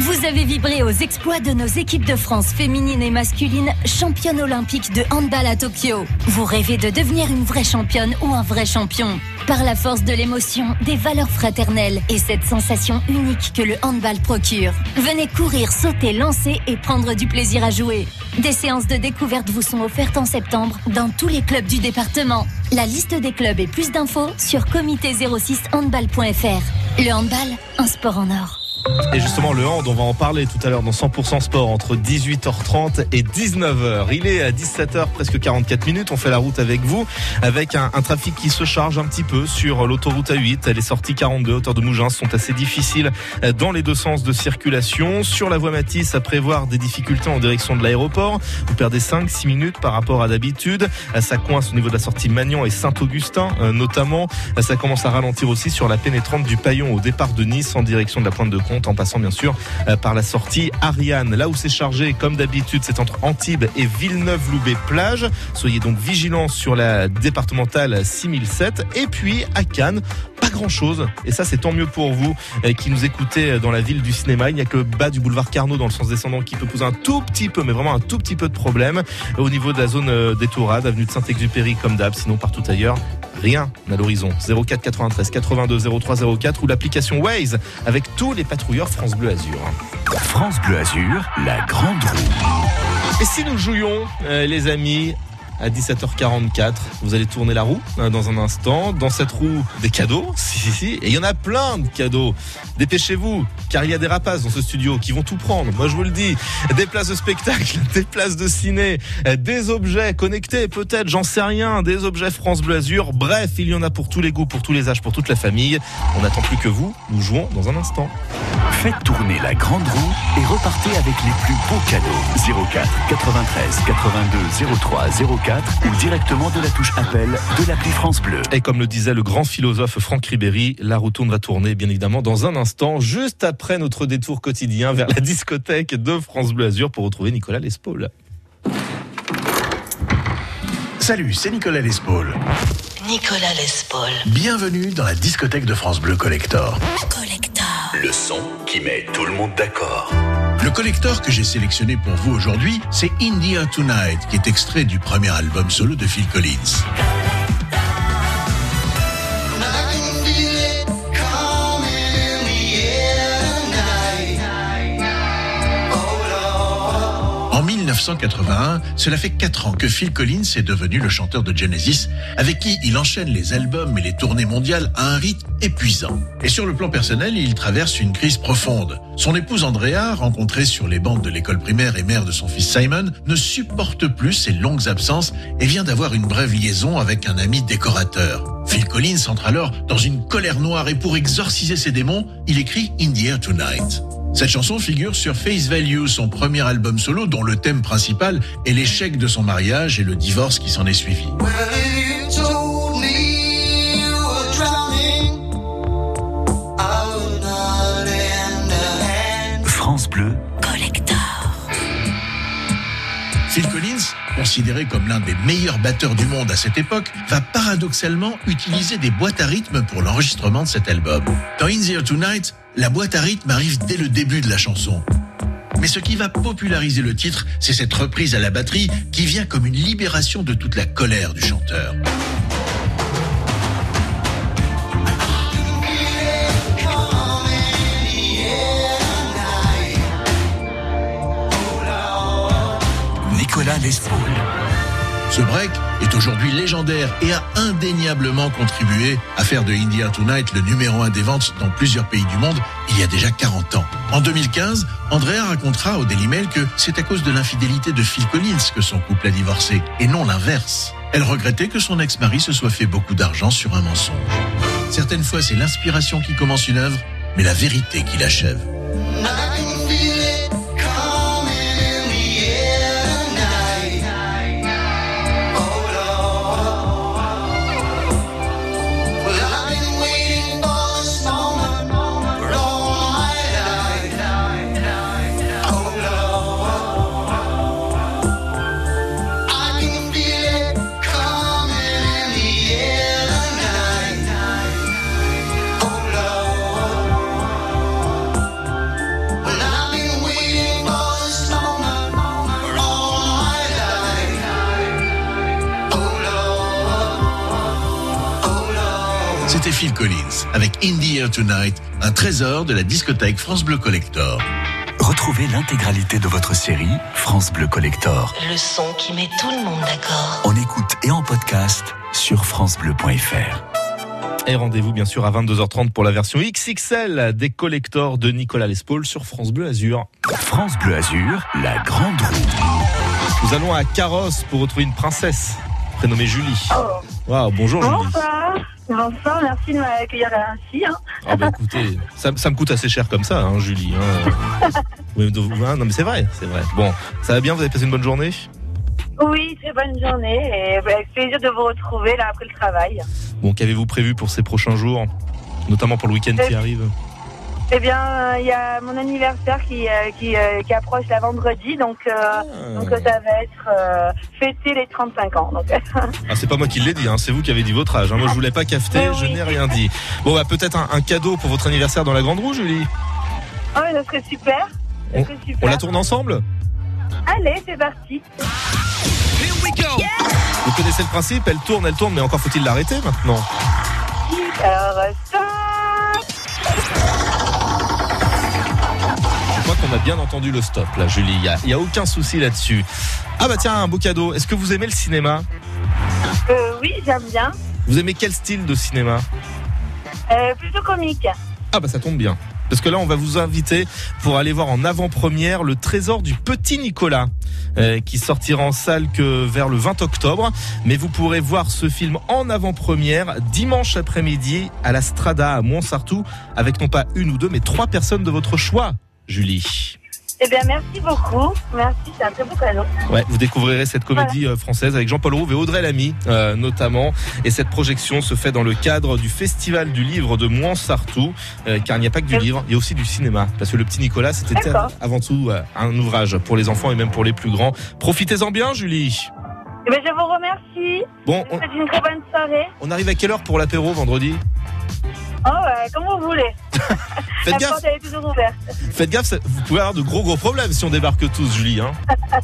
Vous avez vibré aux exploits de nos équipes de France féminines et masculines championnes olympiques de handball à Tokyo. Vous rêvez de devenir une vraie championne ou un vrai champion. Par la force de l'émotion, des valeurs fraternelles et cette sensation unique que le handball procure. Venez courir, sauter, lancer et prendre du plaisir à jouer. Des séances de découverte vous sont offertes en septembre dans tous les clubs du département. La liste des clubs et plus d'infos sur comité06handball.fr. Le handball, un sport en or. Et justement, le hand, on va en parler tout à l'heure dans 100% sport entre 18h30 et 19h. Il est à 17h, presque 44 minutes. On fait la route avec vous, avec un, trafic qui se charge un petit peu sur l'autoroute A8. Les sorties 42, hauteur de Mougins, sont assez difficiles dans les deux sens de circulation. Sur la voie Matisse, à prévoir des difficultés en direction de l'aéroport. Vous perdez 5-6 minutes par rapport à d'habitude. Ça coince au niveau de la sortie Magnan et Saint-Augustin, euh, notamment. Ça commence à ralentir aussi sur la pénétrante du Paillon au départ de Nice en direction de la pointe de En passant bien sûr euh, par la sortie Ariane. Là où c'est chargé, comme d'habitude, c'est entre Antibes et Villeneuve-Loubet-Plage. Soyez donc vigilants sur la départementale 6007. Et puis à Cannes, pas grand chose. Et ça, c'est tant mieux pour vous euh, qui nous écoutez dans la ville du cinéma. Il n'y a que le bas du boulevard Carnot dans le sens descendant qui peut poser un tout petit peu, mais vraiment un tout petit peu de problème au niveau de la zone euh, des Tourades, avenue de Saint-Exupéry comme d'hab. Sinon, partout ailleurs, rien à l'horizon. 04 93 82 03 04 ou l'application Waze avec tous les patrouilleurs France Bleu Azur. France Bleu Azur, la grande roue. Et si nous jouions, euh, les amis, à 17h44. Vous allez tourner la roue euh, dans un instant. Dans cette roue, des cadeaux. *laughs* Si, si, si. Et il y en a plein de cadeaux. Dépêchez-vous, car il y a des rapaces dans ce studio qui vont tout prendre. Moi, je vous le dis. Des places de spectacle, *laughs* des places de ciné, euh, des objets connectés, peut-être, j'en sais rien. Des objets France Bleu. Bref, il y en a pour tous les goûts, pour tous les âges, pour toute la famille. On n'attend plus que vous. Nous jouons dans un instant. Faites tourner la grande roue et repartez avec les plus beaux cadeaux. 04 93 82 03 04 ou directement de la touche appel de l'appli France Bleu. Et comme le disait le grand philosophe Franck Ribéry, la roue tourne va tourner bien évidemment dans un instant, juste après notre détour quotidien vers la discothèque de France Bleu Azur pour retrouver Nicolas Lespaul. Salut, c'est Nicolas Lespaul. Nicolas Lespaul. Bienvenue dans la discothèque de France Bleu Collector. Collector. Le son qui met tout le monde d'accord. Le collector que j'ai sélectionné pour vous aujourd'hui, c'est India Tonight, qui est extrait du premier album solo de Phil Collins. En 1981, cela fait 4 ans que Phil Collins est devenu le chanteur de Genesis, avec qui il enchaîne les albums et les tournées mondiales à un rythme épuisant. Et sur le plan personnel, il traverse une crise profonde. Son épouse Andrea, rencontrée sur les bancs de l'école primaire et mère de son fils Simon, ne supporte plus ses longues absences et vient d'avoir une brève liaison avec un ami décorateur. Phil Collins entre alors dans une colère noire et pour exorciser ses démons, il écrit In the Air Tonight. Cette chanson figure sur Face Value, son premier album solo dont le thème principal est l'échec de son mariage et le divorce qui s'en est suivi. France Bleu, Phil Collins, considéré comme l'un des meilleurs batteurs du monde à cette époque, va paradoxalement utiliser des boîtes à rythme pour l'enregistrement de cet album. Dans In the Air Tonight, la boîte à rythme arrive dès le début de la chanson. Mais ce qui va populariser le titre, c'est cette reprise à la batterie qui vient comme une libération de toute la colère du chanteur. Nicolas Lespoul. Ce break est aujourd'hui légendaire et a indéniablement contribué à faire de India Tonight le numéro un des ventes dans plusieurs pays du monde il y a déjà 40 ans. En 2015, Andrea racontera au Daily Mail que c'est à cause de l'infidélité de Phil Collins que son couple a divorcé et non l'inverse. Elle regrettait que son ex-mari se soit fait beaucoup d'argent sur un mensonge. Certaines fois, c'est l'inspiration qui commence une œuvre, mais la vérité qui l'achève. Phil Collins avec In the Air Tonight, un trésor de la discothèque France Bleu Collector. Retrouvez l'intégralité de votre série France Bleu Collector Le son qui met tout le monde d'accord. en écoute et en podcast sur francebleu.fr. Et rendez-vous bien sûr à 22h30 pour la version XXL des collectors de Nicolas Lespaul sur France Bleu Azur. France Bleu Azur, la grande roue. Nous allons à Carrosse pour retrouver une princesse prénommée Julie. Waouh, bonjour Julie. Bonsoir. Bonsoir, merci de m'accueillir ainsi. Hein. Ah bah écoutez, ça, ça me coûte assez cher comme ça, hein, Julie. hein. *laughs* Oui, non mais c'est vrai, c'est vrai. Bon, ça va bien, vous avez passé une bonne journée? Oui, très bonne journée et bah, avec plaisir de vous retrouver là après le travail. Bon, qu'avez-vous prévu pour ces prochains jours? Notamment pour le week-end qui Euh, arrive? Eh bien, euh, il y a mon anniversaire qui, euh, qui, euh, qui approche la vendredi, donc, euh, donc euh, ça va être euh, fêter les 35 ans. Donc, *laughs* Ah, c'est pas moi qui l'ai dit, hein, c'est vous qui avez dit votre âge. hein. Moi, je voulais pas cafeter, oui. je n'ai rien dit. Bon, bah, peut-être un, un cadeau pour votre anniversaire dans la Grande Roue, Julie oh, ça serait super. Ça on, serait super. on la tourne ensemble? Allez, c'est parti. Vous connaissez le principe, elle tourne, elle tourne, mais encore faut-il l'arrêter maintenant? Alors, euh, Qu'on a bien entendu le stop, là, Julie. Il y a, y a aucun souci là-dessus. Ah bah tiens, un beau cadeau. Est-ce que vous aimez le cinéma? Euh, oui, j'aime bien. Vous aimez quel style de cinéma? Euh, plutôt comique. Ah bah ça tombe bien. Parce que là, on va vous inviter pour aller voir en avant-première le trésor du petit Nicolas, euh, qui sortira en salle que vers le 20 octobre. Mais vous pourrez voir ce film en avant-première dimanche après-midi à la Strada à Montsartou, avec non pas une ou deux, mais trois personnes de votre choix, Julie. Eh bien, merci beaucoup. Merci, c'est un très beau cadeau. Ouais, vous découvrirez cette comédie euh, française avec Jean-Paul Rouve et Audrey Lamy, euh, notamment. Et cette projection se fait dans le cadre du Festival du livre de Montsartou, euh, car il n'y a pas que du livre, il y a aussi du cinéma. Parce que le petit Nicolas, c'était avant tout euh, un ouvrage pour les enfants et même pour les plus grands. Profitez-en bien, Julie. Eh bien, je vous remercie. Bon, Je vous on, souhaite une très bonne soirée. on arrive à quelle heure pour l'apéro vendredi? Oh, ouais, comme vous voulez. *laughs* Faites La gaffe. porte, elle est toujours ouverte. Faites gaffe, ça- vous pouvez avoir de gros gros problèmes si on débarque tous, Julie. Hein. *laughs*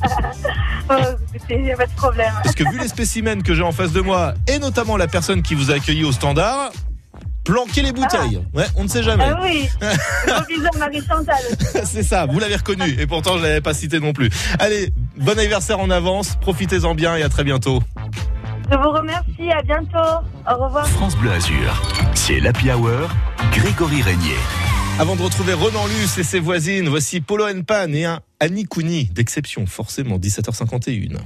Oh, écoutez, il n'y a pas de problème. Parce que vu les spécimens que j'ai en face de moi, et notamment la personne qui vous a accueilli au standard, planquez les bouteilles. Ouais, on ne sait jamais. Ah oui, *laughs* à Marie-Chantal. C'est ça, vous l'avez reconnu. Et pourtant, je l'avais pas cité non plus. Allez, bon anniversaire en avance. Profitez-en bien et à très bientôt. Je vous remercie, à bientôt. Au revoir. France Bleu Azur, c'est l'Happy Hour, Grégory Régnier. Avant de retrouver Ronan Luce et ses voisines, voici Polo Pan et un Annie Kouni d'exception, forcément, 17h51.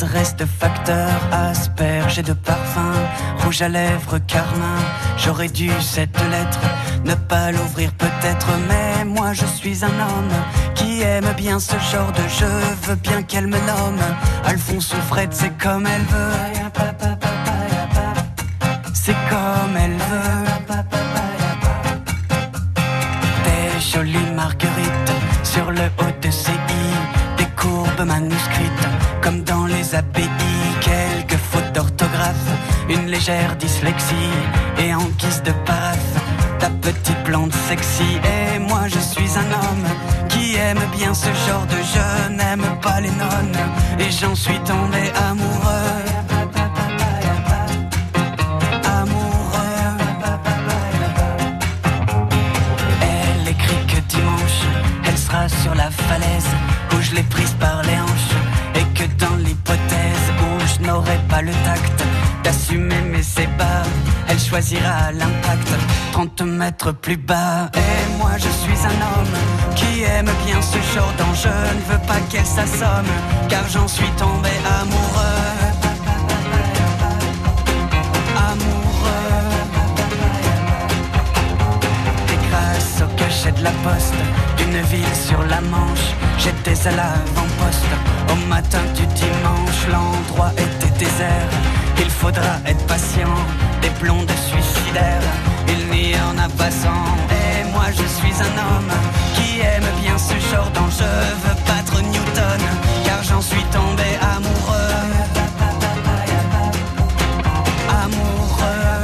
Maladresse de facteur, asperge et de parfum, rouge à lèvres, carmin. J'aurais dû cette lettre ne pas l'ouvrir peut-être, mais moi je suis un homme qui aime bien ce genre de jeu. Veux bien qu'elle me nomme Alphonse ou Fred, c'est comme elle veut. Dyslexie et en guise de paraphe, ta petite plante sexy. Et moi je suis un homme qui aime bien ce genre de jeu, n'aime pas les nonnes et j'en suis tombé 30 mètres plus bas. Et moi je suis un homme qui aime bien ce genre d'enjeu. Ne veux pas qu'elle s'assomme, car j'en suis tombé amoureux. Et grâce au cachet de la poste d'une ville sur la Manche, j'étais à l'avant-poste. Au matin du dimanche, l'endroit était désert. Il faudra être patient, des blondes suicidaires. Il n'y en a pas cent. Et moi je suis un homme qui aime bien ce genre d'enjeu. Veux battre Newton, car j'en suis tombé amoureux. Amoureux.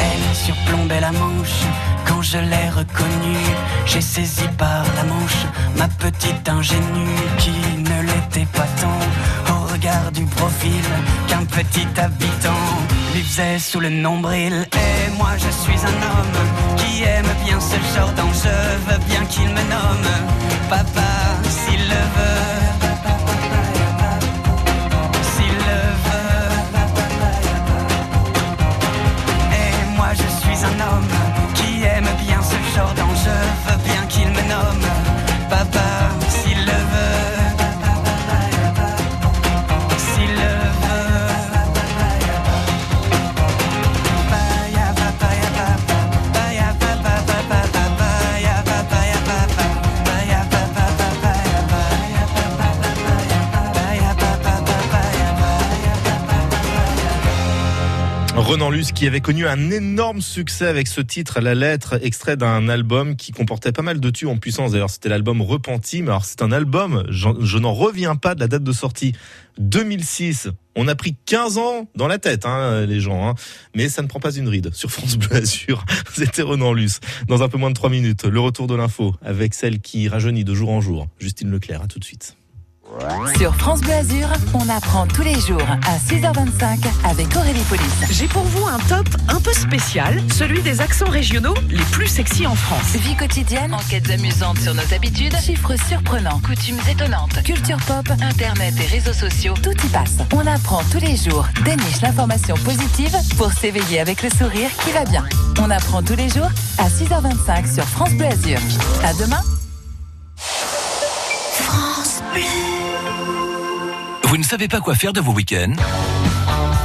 Elle surplombait la manche quand je l'ai reconnue. J'ai saisi par la manche ma petite ingénue qui ne l'était pas tant du profil qu'un petit habitant lui faisait sous le nombril. Et moi je suis un homme qui aime bien ce genre d'enjeu, veux bien qu'il me nomme papa s'il le veut. S'il le veut. Et moi je suis un homme qui aime bien ce genre d'enjeu, veux bien qu'il me nomme papa Renan Luce qui avait connu un énorme succès avec ce titre, La Lettre, extrait d'un album qui comportait pas mal de tubes en puissance. D'ailleurs, c'était l'album Repenti, mais alors c'est un album, je n'en reviens pas de la date de sortie. 2006. On a pris 15 ans dans la tête, hein, les gens, hein. mais ça ne prend pas une ride sur France Bleu Azur. *laughs* C'était Renan Luce. Dans un peu moins de 3 minutes, le retour de l'info avec celle qui rajeunit de jour en jour, Justine Leclerc. À tout de suite. Sur France Bleu Azur, on apprend tous les jours à 6h25 avec Aurélie Police. J'ai pour vous un top un peu spécial, celui des accents régionaux les plus sexy en France. Vie quotidienne, enquêtes amusantes sur nos habitudes, chiffres surprenants, coutumes étonnantes, culture pop, internet et réseaux sociaux, tout y passe. On apprend tous les jours, déniche l'information positive pour s'éveiller avec le sourire qui va bien. On apprend tous les jours à 6h25 sur France Bleu Azur. À demain. France Bleu. Vous ne savez pas quoi faire de vos week-ends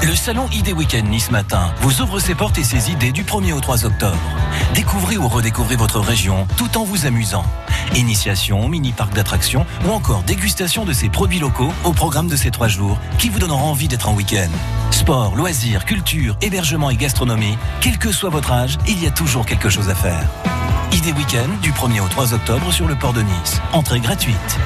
Le salon ID Weekend Nice Matin vous ouvre ses portes et ses idées du 1er au 3 octobre. Découvrez ou redécouvrez votre région tout en vous amusant. Initiation, mini-parc d'attractions ou encore dégustation de ces produits locaux au programme de ces trois jours qui vous donneront envie d'être en week-end. Sport, loisirs, culture, hébergement et gastronomie, quel que soit votre âge, il y a toujours quelque chose à faire. ID Weekend du 1er au 3 octobre sur le port de Nice. Entrée gratuite.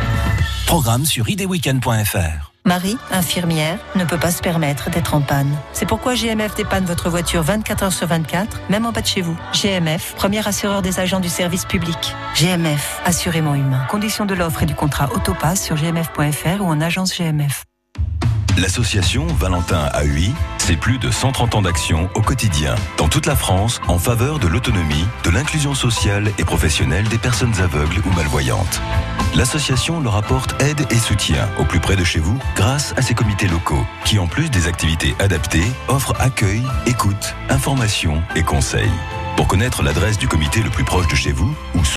Programme sur idweekend.fr. Marie, infirmière, ne peut pas se permettre d'être en panne. C'est pourquoi GMF dépanne votre voiture 24 heures sur 24, même en bas de chez vous. GMF, premier assureur des agents du service public. GMF, assurément humain. Conditions de l'offre et du contrat Autopass sur gmf.fr ou en agence GMF. L'association Valentin Huy, c'est plus de 130 ans d'action au quotidien, dans toute la France, en faveur de l'autonomie, de l'inclusion sociale et professionnelle des personnes aveugles ou malvoyantes. L'association leur apporte aide et soutien au plus près de chez vous grâce à ses comités locaux qui, en plus des activités adaptées, offrent accueil, écoute, information et conseils. Pour connaître l'adresse du comité le plus proche de chez vous ou